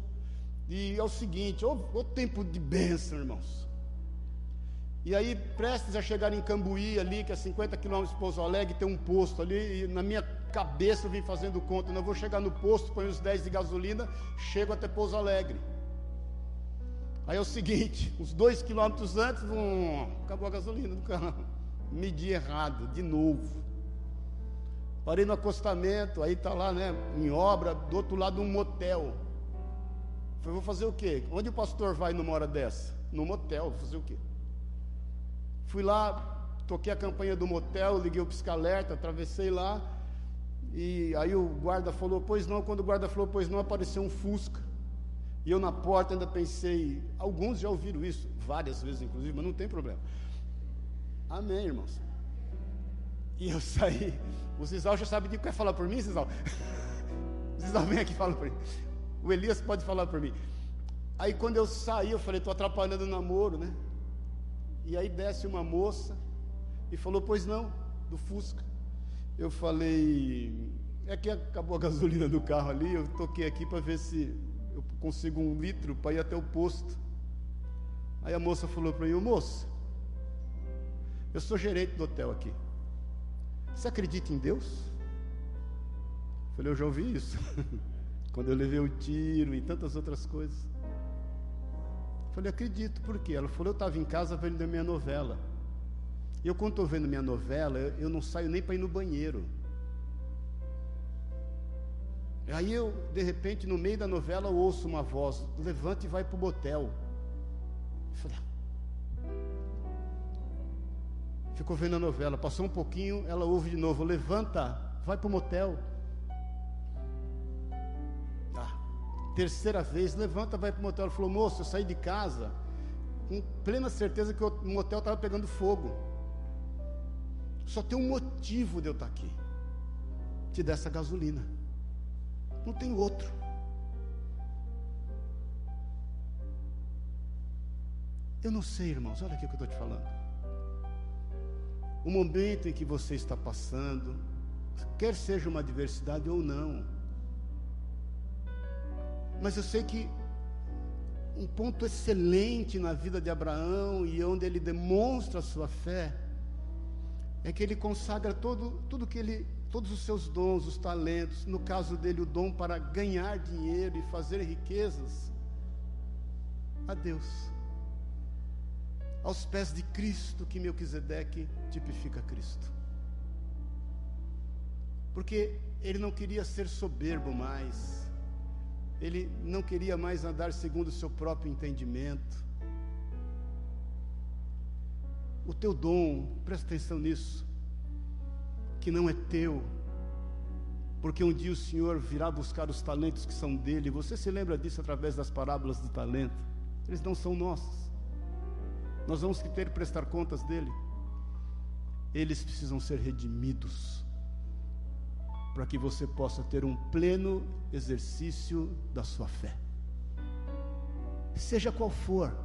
e é o seguinte, o, o tempo de bênção, irmãos. E aí, prestes a chegar em Cambuí, ali, que é 50 quilômetros de Pouso Alegre, tem um posto ali, e na minha cabeça eu vim fazendo conta, não vou chegar no posto, ponho os 10 de gasolina, chego até Pouso Alegre. Aí é o seguinte, uns dois quilômetros antes, um, acabou a gasolina do carro. Medi errado, de novo. Parei no acostamento, aí está lá, né, em obra, do outro lado um motel. Falei, vou fazer o quê? Onde o pastor vai numa hora dessa? No motel, vou fazer o quê? Fui lá, toquei a campanha do motel, liguei o pisca-alerta, atravessei lá, e aí o guarda falou, pois não, quando o guarda falou, pois não, apareceu um Fusca. E eu na porta ainda pensei, alguns já ouviram isso, várias vezes inclusive, mas não tem problema. Amém, irmãos. E eu saí, o Zizal já sabe de que quer falar por mim, Zizal? Zizal vem aqui e fala por mim. O Elias pode falar por mim. Aí quando eu saí, eu falei, estou atrapalhando o namoro, né? E aí desce uma moça e falou, pois não, do Fusca. Eu falei, é que acabou a gasolina do carro ali, eu toquei aqui para ver se eu consigo um litro para ir até o posto. Aí a moça falou para mim, moça, eu sou gerente do hotel aqui. Você acredita em Deus? Eu falei, eu já ouvi isso. Quando eu levei o tiro e tantas outras coisas. Eu falei, acredito, por quê? Ela falou, eu estava em casa vendo minha novela. E eu, quando estou vendo minha novela, eu, eu não saio nem para ir no banheiro. Aí eu, de repente, no meio da novela, ouço uma voz: levante e vai para o motel. Ah. ficou vendo a novela, passou um pouquinho, ela ouve de novo: levanta, vai para o motel. Ah, terceira vez, levanta, vai para o motel. Ela falou: moço, eu saí de casa com plena certeza que o motel estava pegando fogo. Só tem um motivo de eu estar aqui: te dar essa gasolina. Não tem outro. Eu não sei, irmãos, olha aqui o que eu estou te falando. O momento em que você está passando, quer seja uma adversidade ou não, mas eu sei que um ponto excelente na vida de Abraão e onde ele demonstra a sua fé é que ele consagra todo, tudo que ele todos os seus dons, os talentos, no caso dele, o dom para ganhar dinheiro e fazer riquezas, a Deus. Aos pés de Cristo, que Melquisedeque tipifica Cristo. Porque ele não queria ser soberbo mais, ele não queria mais andar segundo o seu próprio entendimento. O teu dom, presta atenção nisso, que não é teu, porque um dia o Senhor virá buscar os talentos que são dele. Você se lembra disso através das parábolas do talento? Eles não são nossos. Nós vamos ter que prestar contas dele. Eles precisam ser redimidos para que você possa ter um pleno exercício da sua fé. Seja qual for,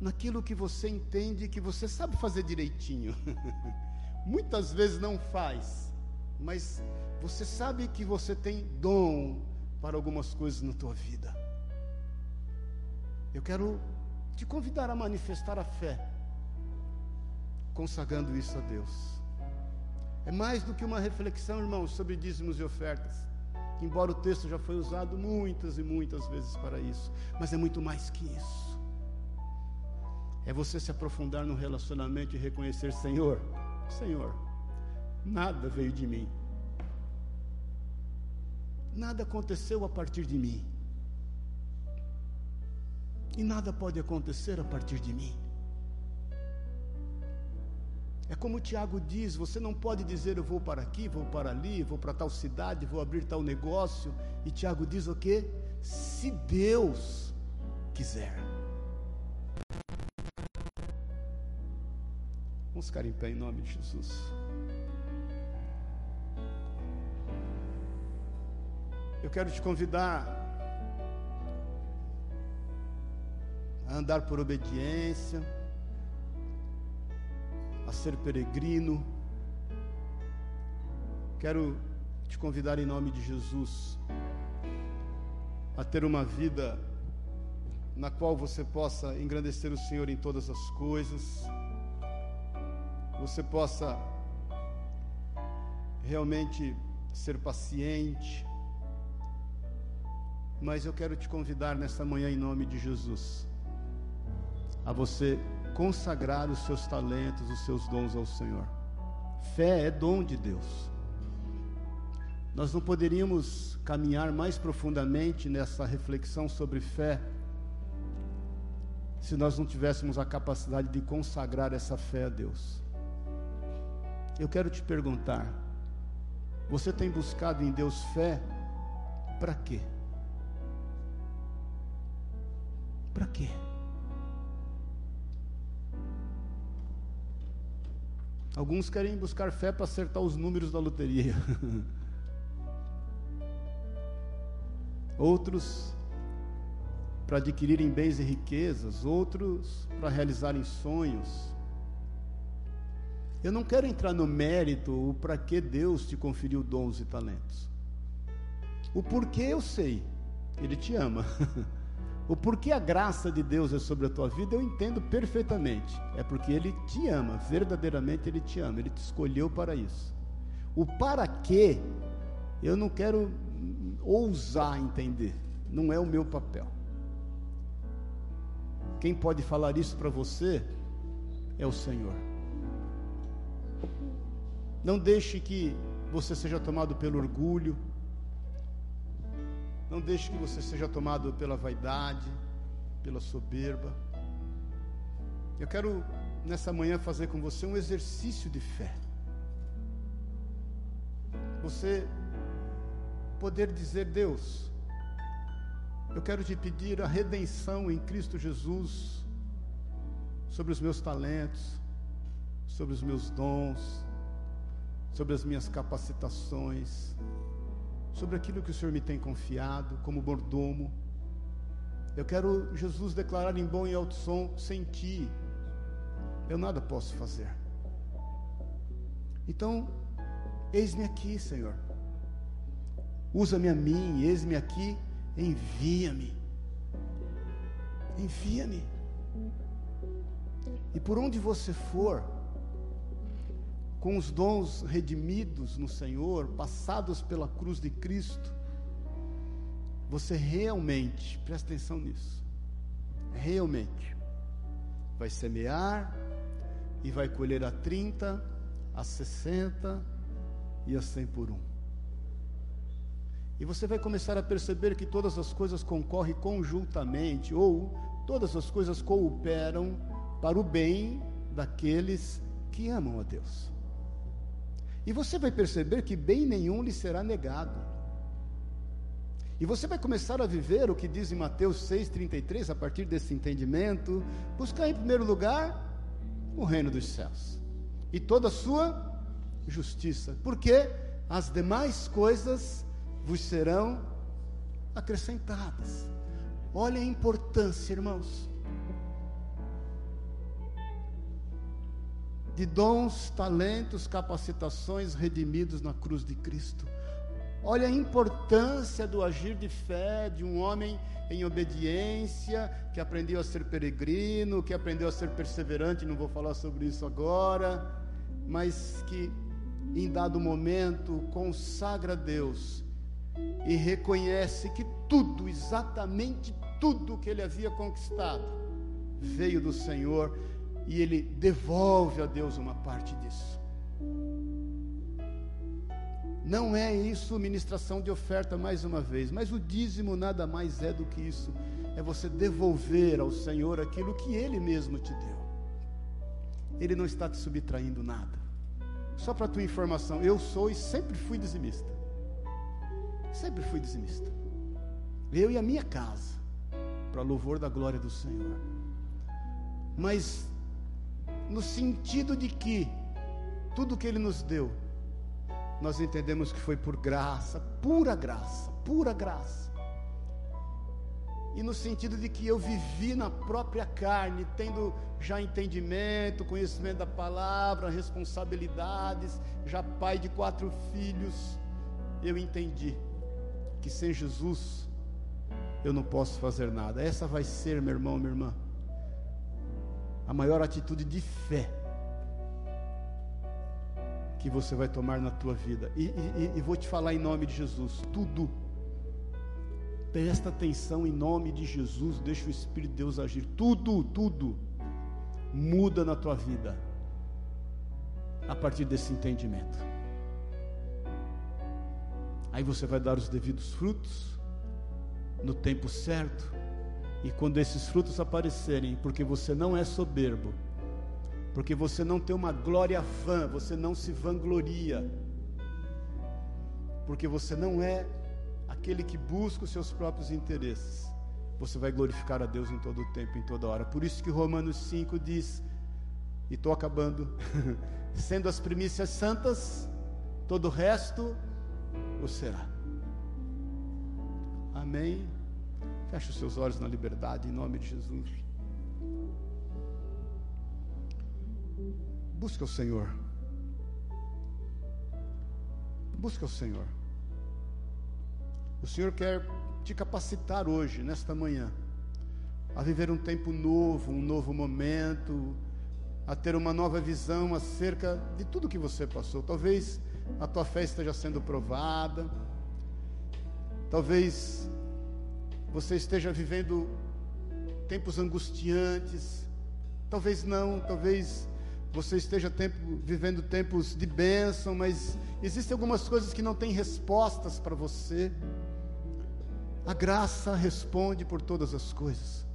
naquilo que você entende que você sabe fazer direitinho. muitas vezes não faz, mas você sabe que você tem dom para algumas coisas na tua vida. Eu quero te convidar a manifestar a fé, consagrando isso a Deus. É mais do que uma reflexão, irmãos, sobre dízimos e ofertas. Embora o texto já foi usado muitas e muitas vezes para isso, mas é muito mais que isso. É você se aprofundar no relacionamento e reconhecer, Senhor, Senhor, nada veio de mim. Nada aconteceu a partir de mim. E nada pode acontecer a partir de mim. É como o Tiago diz: você não pode dizer eu vou para aqui, vou para ali, vou para tal cidade, vou abrir tal negócio. E Tiago diz o que? Se Deus quiser. Vamos ficar em pé em nome de Jesus. Eu quero te convidar a andar por obediência, a ser peregrino. Quero te convidar em nome de Jesus a ter uma vida na qual você possa engrandecer o Senhor em todas as coisas, você possa realmente ser paciente, mas eu quero te convidar nessa manhã em nome de Jesus a você consagrar os seus talentos, os seus dons ao Senhor. Fé é dom de Deus. Nós não poderíamos caminhar mais profundamente nessa reflexão sobre fé se nós não tivéssemos a capacidade de consagrar essa fé a Deus. Eu quero te perguntar: você tem buscado em Deus fé para quê? Para quê? Alguns querem buscar fé para acertar os números da loteria. Outros para adquirirem bens e riquezas, outros para realizarem sonhos. Eu não quero entrar no mérito o para que Deus te conferiu dons e talentos. O porquê eu sei, Ele te ama. O porquê a graça de Deus é sobre a tua vida, eu entendo perfeitamente. É porque Ele te ama, verdadeiramente Ele te ama, Ele te escolheu para isso. O para quê, eu não quero ousar entender, não é o meu papel. Quem pode falar isso para você é o Senhor. Não deixe que você seja tomado pelo orgulho, não deixe que você seja tomado pela vaidade, pela soberba. Eu quero nessa manhã fazer com você um exercício de fé. Você poder dizer, Deus, eu quero te pedir a redenção em Cristo Jesus sobre os meus talentos, sobre os meus dons, sobre as minhas capacitações sobre aquilo que o Senhor me tem confiado como mordomo. Eu quero, Jesus, declarar em bom e alto som: sem ti, eu nada posso fazer. Então, eis-me aqui, Senhor. Usa-me a mim, eis-me aqui, envia-me. Envia-me. E por onde você for, com os dons redimidos no Senhor, passados pela cruz de Cristo, você realmente, presta atenção nisso, realmente vai semear e vai colher a 30, a 60 e a 100 por um. E você vai começar a perceber que todas as coisas concorrem conjuntamente, ou todas as coisas cooperam para o bem daqueles que amam a Deus. E você vai perceber que bem nenhum lhe será negado. E você vai começar a viver o que diz em Mateus 6,33, a partir desse entendimento: buscar em primeiro lugar o reino dos céus e toda a sua justiça, porque as demais coisas vos serão acrescentadas. Olha a importância, irmãos. De dons, talentos, capacitações redimidos na cruz de Cristo. Olha a importância do agir de fé de um homem em obediência, que aprendeu a ser peregrino, que aprendeu a ser perseverante, não vou falar sobre isso agora, mas que em dado momento consagra a Deus e reconhece que tudo, exatamente tudo que ele havia conquistado, veio do Senhor e ele devolve a Deus uma parte disso. Não é isso ministração de oferta mais uma vez, mas o dízimo nada mais é do que isso. É você devolver ao Senhor aquilo que Ele mesmo te deu. Ele não está te subtraindo nada. Só para tua informação, eu sou e sempre fui dizimista. Sempre fui dizimista. Eu e a minha casa, para louvor da glória do Senhor. Mas no sentido de que tudo que Ele nos deu, nós entendemos que foi por graça, pura graça, pura graça. e no sentido de que eu vivi na própria carne, tendo já entendimento, conhecimento da palavra, responsabilidades, já pai de quatro filhos, eu entendi que sem Jesus eu não posso fazer nada. Essa vai ser, meu irmão, minha irmã, a maior atitude de fé que você vai tomar na tua vida. E, e, e vou te falar em nome de Jesus: tudo. Presta atenção em nome de Jesus, deixa o Espírito de Deus agir. Tudo, tudo muda na tua vida a partir desse entendimento. Aí você vai dar os devidos frutos no tempo certo. E quando esses frutos aparecerem, porque você não é soberbo, porque você não tem uma glória vã, você não se vangloria, porque você não é aquele que busca os seus próprios interesses, você vai glorificar a Deus em todo o tempo, em toda hora. Por isso que Romanos 5 diz, e estou acabando, sendo as primícias santas, todo o resto o será. Amém. Feche os seus olhos na liberdade, em nome de Jesus. Busca o Senhor. Busca o Senhor. O Senhor quer te capacitar hoje, nesta manhã, a viver um tempo novo, um novo momento, a ter uma nova visão acerca de tudo que você passou. Talvez a tua fé esteja sendo provada, talvez você esteja vivendo tempos angustiantes, talvez não, talvez você esteja tempo, vivendo tempos de bênção, mas existem algumas coisas que não têm respostas para você. A graça responde por todas as coisas.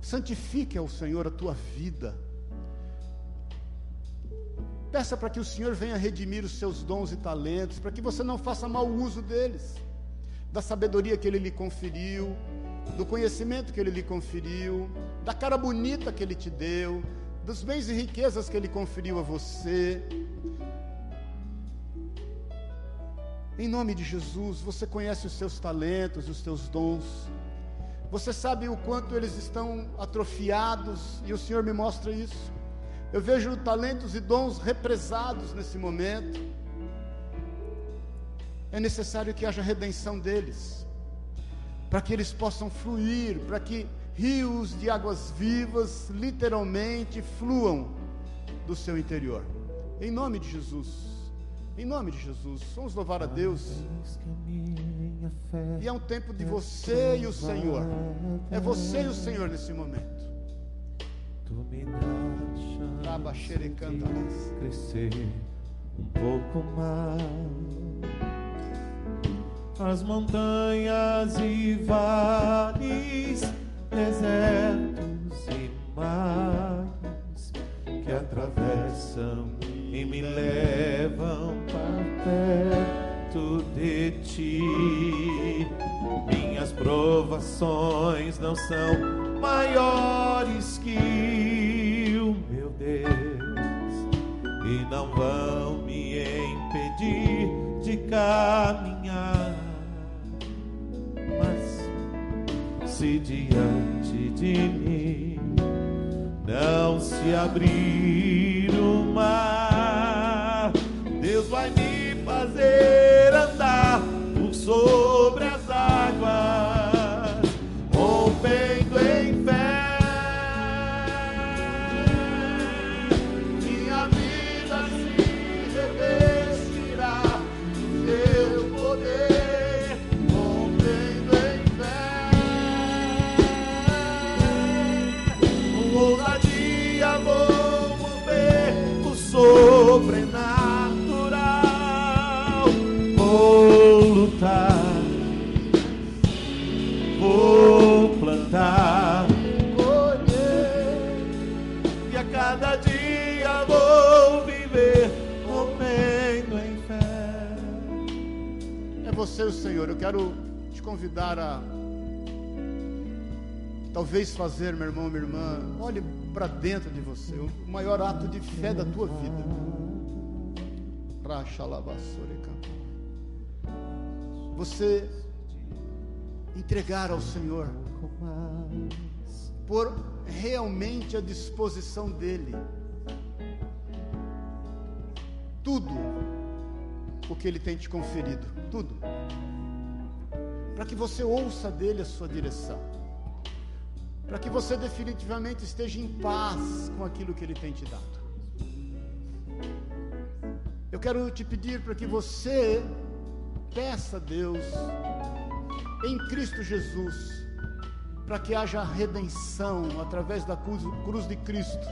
Santifique ao Senhor a tua vida. Peça para que o Senhor venha redimir os seus dons e talentos, para que você não faça mau uso deles, da sabedoria que Ele lhe conferiu, do conhecimento que Ele lhe conferiu, da cara bonita que Ele te deu, dos bens e riquezas que Ele conferiu a você. Em nome de Jesus, você conhece os seus talentos, os seus dons. Você sabe o quanto eles estão atrofiados e o Senhor me mostra isso. Eu vejo talentos e dons represados nesse momento. É necessário que haja redenção deles, para que eles possam fluir, para que rios de águas vivas, literalmente, fluam do seu interior. Em nome de Jesus. Em nome de Jesus, vamos louvar a Deus. E é um tempo de você e o Senhor. É você e o Senhor nesse momento. Dá chance crescer um pouco mais as montanhas e vales desertos e mares que atravessam e me levam para perto de ti. Minhas provações não são maiores que o meu Deus e não vão me impedir de caminhar se diante de mim não se abrir o mar, Deus vai me fazer andar por sobre Você o Senhor. Eu quero te convidar a talvez fazer, meu irmão, minha irmã, olhe para dentro de você, o maior ato de fé da tua vida. Você entregar ao Senhor por realmente à disposição dEle. Tudo o que Ele tem te conferido, tudo, para que você ouça dEle a sua direção, para que você definitivamente esteja em paz com aquilo que Ele tem te dado. Eu quero te pedir para que você peça a Deus em Cristo Jesus, para que haja redenção através da cruz, cruz de Cristo,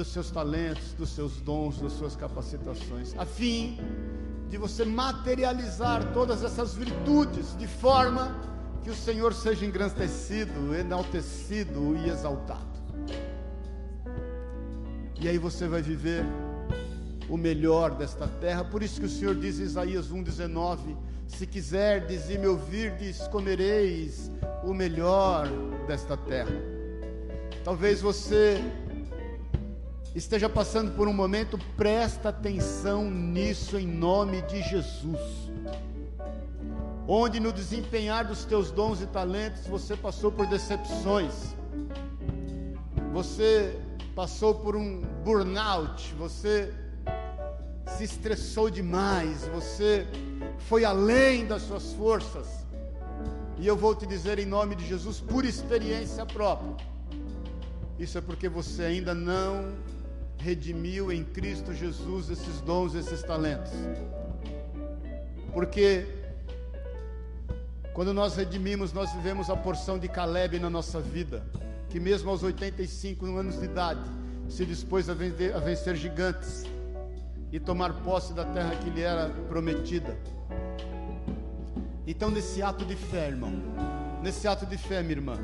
dos seus talentos, dos seus dons, das suas capacitações, a fim de você materializar todas essas virtudes de forma que o Senhor seja engrandecido, enaltecido e exaltado. E aí você vai viver o melhor desta terra. Por isso que o Senhor diz em Isaías 1,19: Se quiserdes e me ouvirdes, comereis o melhor desta terra. Talvez você esteja passando por um momento, presta atenção nisso em nome de Jesus. Onde no desempenhar dos teus dons e talentos você passou por decepções, você passou por um burnout, você se estressou demais, você foi além das suas forças. E eu vou te dizer em nome de Jesus, por experiência própria. Isso é porque você ainda não redimiu em Cristo Jesus esses dons, esses talentos. Porque quando nós redimimos, nós vivemos a porção de Caleb na nossa vida, que mesmo aos 85 anos de idade, se dispôs a vencer, a vencer gigantes e tomar posse da terra que lhe era prometida. Então, nesse ato de fé, irmão, nesse ato de fé, minha irmã,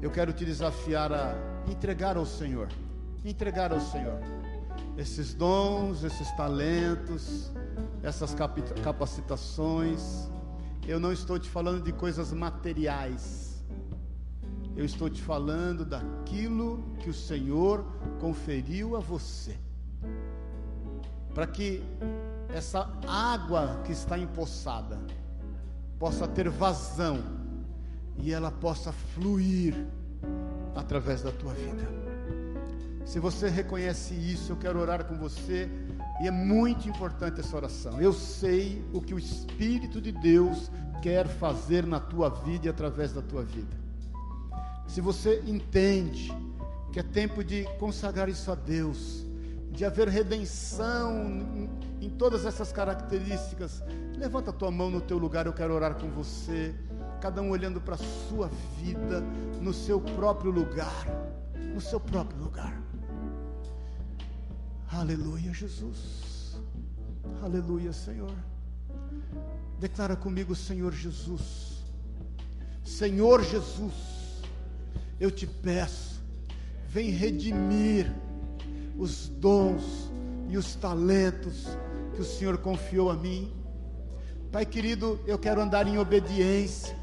eu quero te desafiar a entregar ao Senhor, entregar ao Senhor esses dons, esses talentos, essas capacitações. Eu não estou te falando de coisas materiais eu estou te falando daquilo que o Senhor conferiu a você. Para que essa água que está empoçada possa ter vazão e ela possa fluir através da tua vida. Se você reconhece isso, eu quero orar com você e é muito importante essa oração. Eu sei o que o Espírito de Deus quer fazer na tua vida e através da tua vida se você entende que é tempo de consagrar isso a Deus, de haver redenção em, em todas essas características, levanta a tua mão no teu lugar, eu quero orar com você. Cada um olhando para a sua vida, no seu próprio lugar, no seu próprio lugar. Aleluia, Jesus. Aleluia, Senhor. Declara comigo, Senhor Jesus. Senhor Jesus eu te peço, vem redimir os dons e os talentos que o Senhor confiou a mim. Pai querido, eu quero andar em obediência,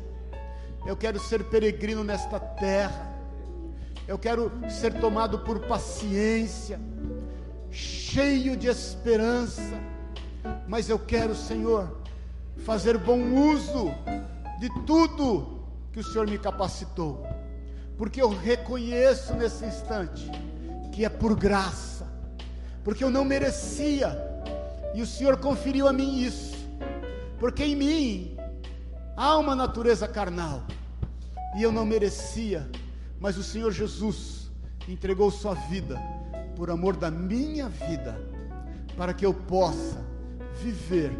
eu quero ser peregrino nesta terra, eu quero ser tomado por paciência, cheio de esperança, mas eu quero, Senhor, fazer bom uso de tudo que o Senhor me capacitou. Porque eu reconheço nesse instante que é por graça, porque eu não merecia, e o Senhor conferiu a mim isso, porque em mim há uma natureza carnal, e eu não merecia, mas o Senhor Jesus entregou Sua vida por amor da minha vida, para que eu possa viver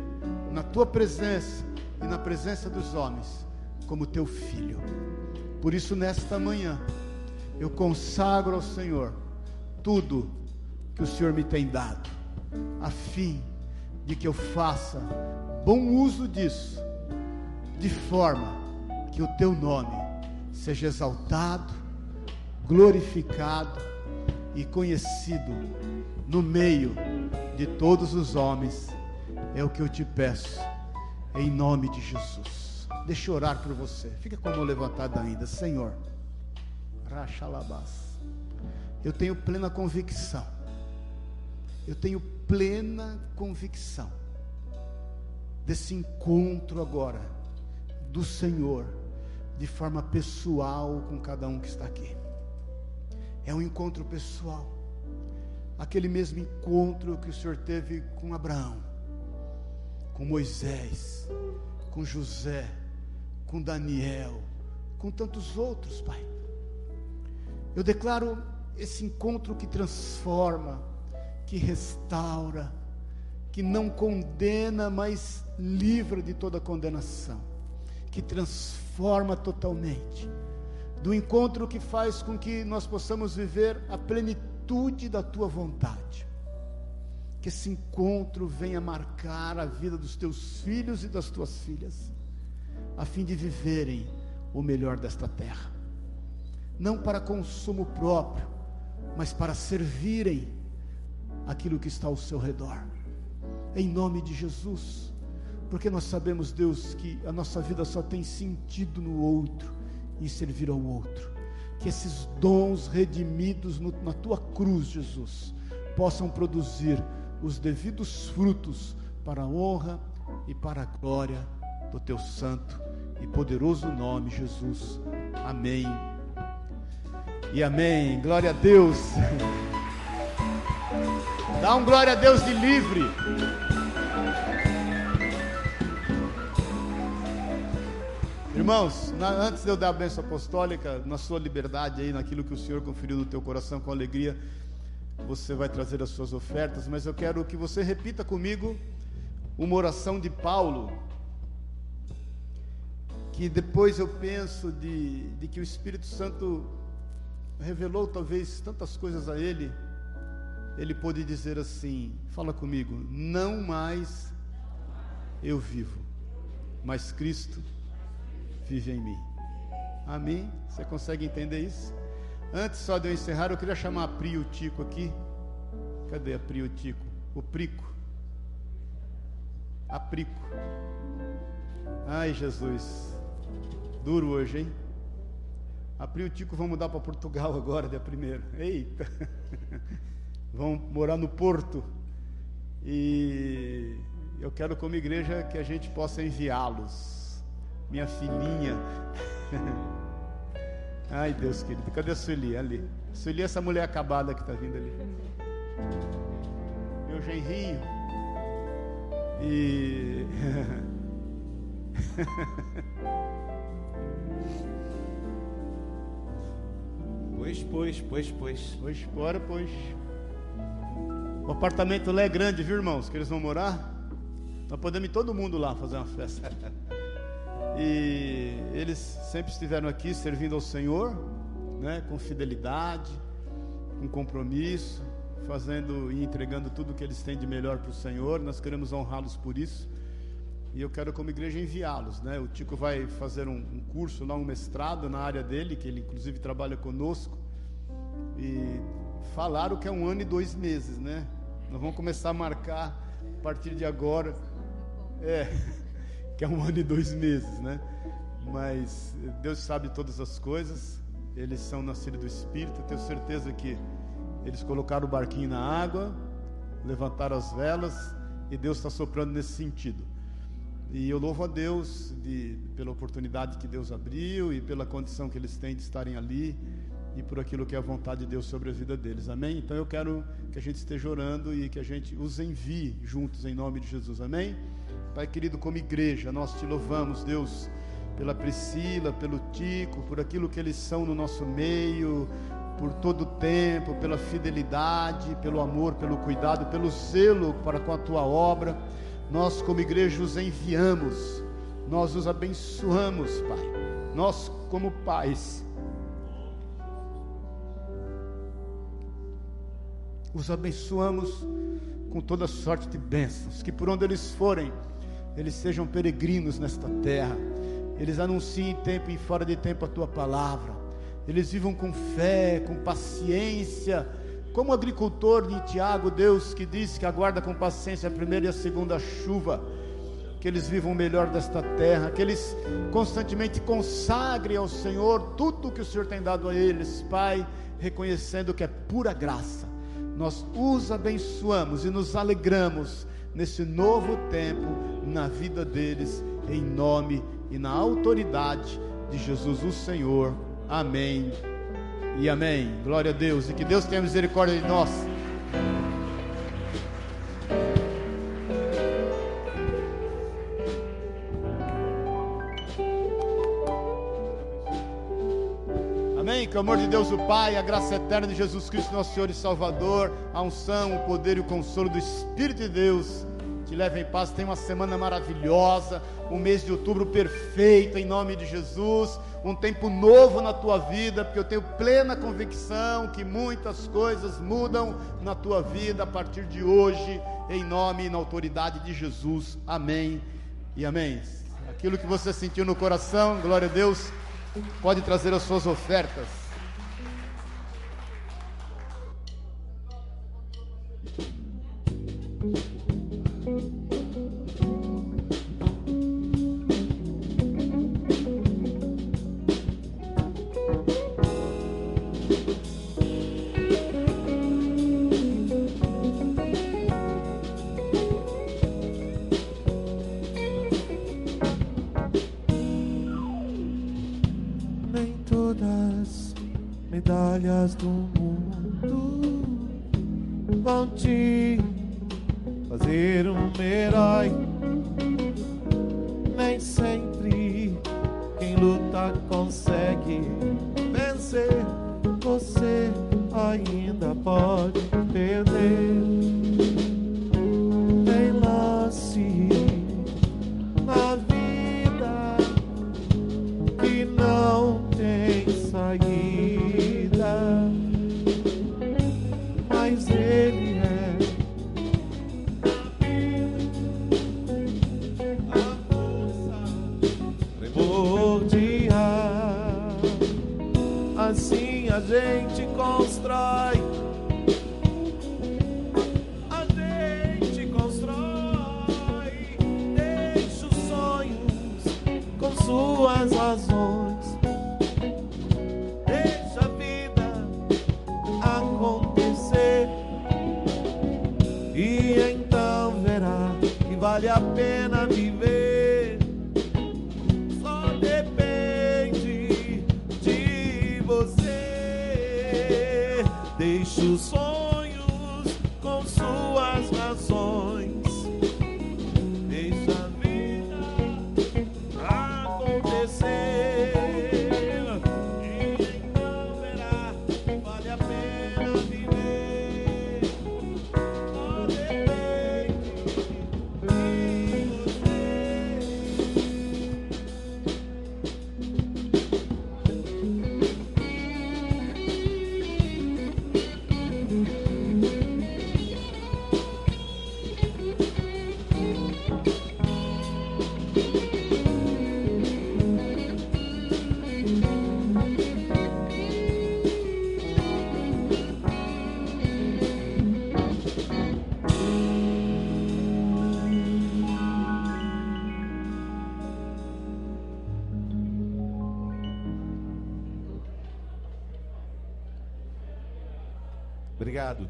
na Tua presença e na presença dos homens como Teu filho. Por isso, nesta manhã, eu consagro ao Senhor tudo que o Senhor me tem dado, a fim de que eu faça bom uso disso, de forma que o teu nome seja exaltado, glorificado e conhecido no meio de todos os homens. É o que eu te peço, em nome de Jesus. Deixa eu orar por você. Fica com a mão levantada ainda. Senhor, Rachalabás. Eu tenho plena convicção. Eu tenho plena convicção desse encontro agora do Senhor de forma pessoal com cada um que está aqui. É um encontro pessoal. Aquele mesmo encontro que o Senhor teve com Abraão, com Moisés, com José, com Daniel, com tantos outros, Pai. Eu declaro esse encontro que transforma, que restaura, que não condena, mas livra de toda condenação, que transforma totalmente, do encontro que faz com que nós possamos viver a plenitude da tua vontade. Que esse encontro venha marcar a vida dos teus filhos e das tuas filhas, a fim de viverem o melhor desta terra, não para consumo próprio, mas para servirem aquilo que está ao seu redor. Em nome de Jesus, porque nós sabemos, Deus, que a nossa vida só tem sentido no outro e servir ao outro. Que esses dons redimidos no, na tua cruz, Jesus, possam produzir os devidos frutos para a honra e para a glória do teu santo e poderoso nome, Jesus. Amém. E amém. Glória a Deus. Dá um glória a Deus de livre. Irmãos, na, antes de eu dar a bênção apostólica, na sua liberdade aí, naquilo que o Senhor conferiu no teu coração com alegria, você vai trazer as suas ofertas, mas eu quero que você repita comigo uma oração de Paulo, que depois eu penso de, de que o Espírito Santo revelou talvez tantas coisas a ele ele pôde dizer assim: fala comigo, não mais eu vivo, mas Cristo vive em mim. Amém? Você consegue entender isso? Antes só de eu encerrar, eu queria chamar a Pri o Tico aqui. Cadê a Pri o Tico? O Prico. A Prico. Ai, Jesus. Duro hoje, hein? A Pri e o Tico vão mudar para Portugal agora, dia primeiro. Eita! vão morar no Porto. E eu quero, como igreja, que a gente possa enviá-los. Minha filhinha. Ai, Deus querido. Cadê a Sueli? Ali. Sueli é essa mulher acabada que está vindo ali. Meu genrinho. E. pois, pois, pois, pois. Pois, bora, pois. O apartamento lá é grande, viu, irmãos? Que eles vão morar. Nós podemos ir todo mundo lá fazer uma festa. E eles sempre estiveram aqui servindo ao Senhor, né, com fidelidade, com compromisso, fazendo e entregando tudo o que eles têm de melhor para o Senhor. Nós queremos honrá-los por isso. E eu quero, como igreja, enviá-los. Né? O Tico vai fazer um, um curso lá, um mestrado na área dele, que ele inclusive trabalha conosco. E falaram que é um ano e dois meses, né? Nós vamos começar a marcar a partir de agora. É, que é um ano e dois meses, né? Mas Deus sabe todas as coisas. Eles são nascidos do Espírito. Tenho certeza que eles colocaram o barquinho na água, levantaram as velas e Deus está soprando nesse sentido. E eu louvo a Deus de, pela oportunidade que Deus abriu e pela condição que eles têm de estarem ali e por aquilo que é a vontade de Deus sobre a vida deles. Amém? Então eu quero que a gente esteja orando e que a gente os envie juntos em nome de Jesus. Amém? Pai querido, como igreja, nós te louvamos, Deus, pela Priscila, pelo Tico, por aquilo que eles são no nosso meio, por todo o tempo, pela fidelidade, pelo amor, pelo cuidado, pelo zelo para com a tua obra. Nós, como igreja, os enviamos, nós os abençoamos, Pai. Nós, como pais, os abençoamos com toda sorte de bênçãos, que por onde eles forem, eles sejam peregrinos nesta terra, eles anunciem tempo e fora de tempo a tua palavra, eles vivam com fé, com paciência, como o agricultor de Tiago, Deus que disse que aguarda com paciência a primeira e a segunda chuva, que eles vivam o melhor desta terra, que eles constantemente consagrem ao Senhor tudo o que o Senhor tem dado a eles, Pai, reconhecendo que é pura graça. Nós os abençoamos e nos alegramos nesse novo tempo na vida deles, em nome e na autoridade de Jesus o Senhor. Amém e amém. Glória a Deus e que Deus tenha misericórdia de nós. Amém. Que o amor de Deus, o Pai, a graça eterna de Jesus Cristo, nosso Senhor e Salvador, a unção, o poder e o consolo do Espírito de Deus te leve em paz. Tenha uma semana maravilhosa, um mês de outubro perfeito, em nome de Jesus. Um tempo novo na tua vida, porque eu tenho plena convicção que muitas coisas mudam na tua vida a partir de hoje, em nome e na autoridade de Jesus. Amém e amém. Aquilo que você sentiu no coração, glória a Deus, pode trazer as suas ofertas.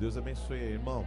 Deus abençoe, irmão.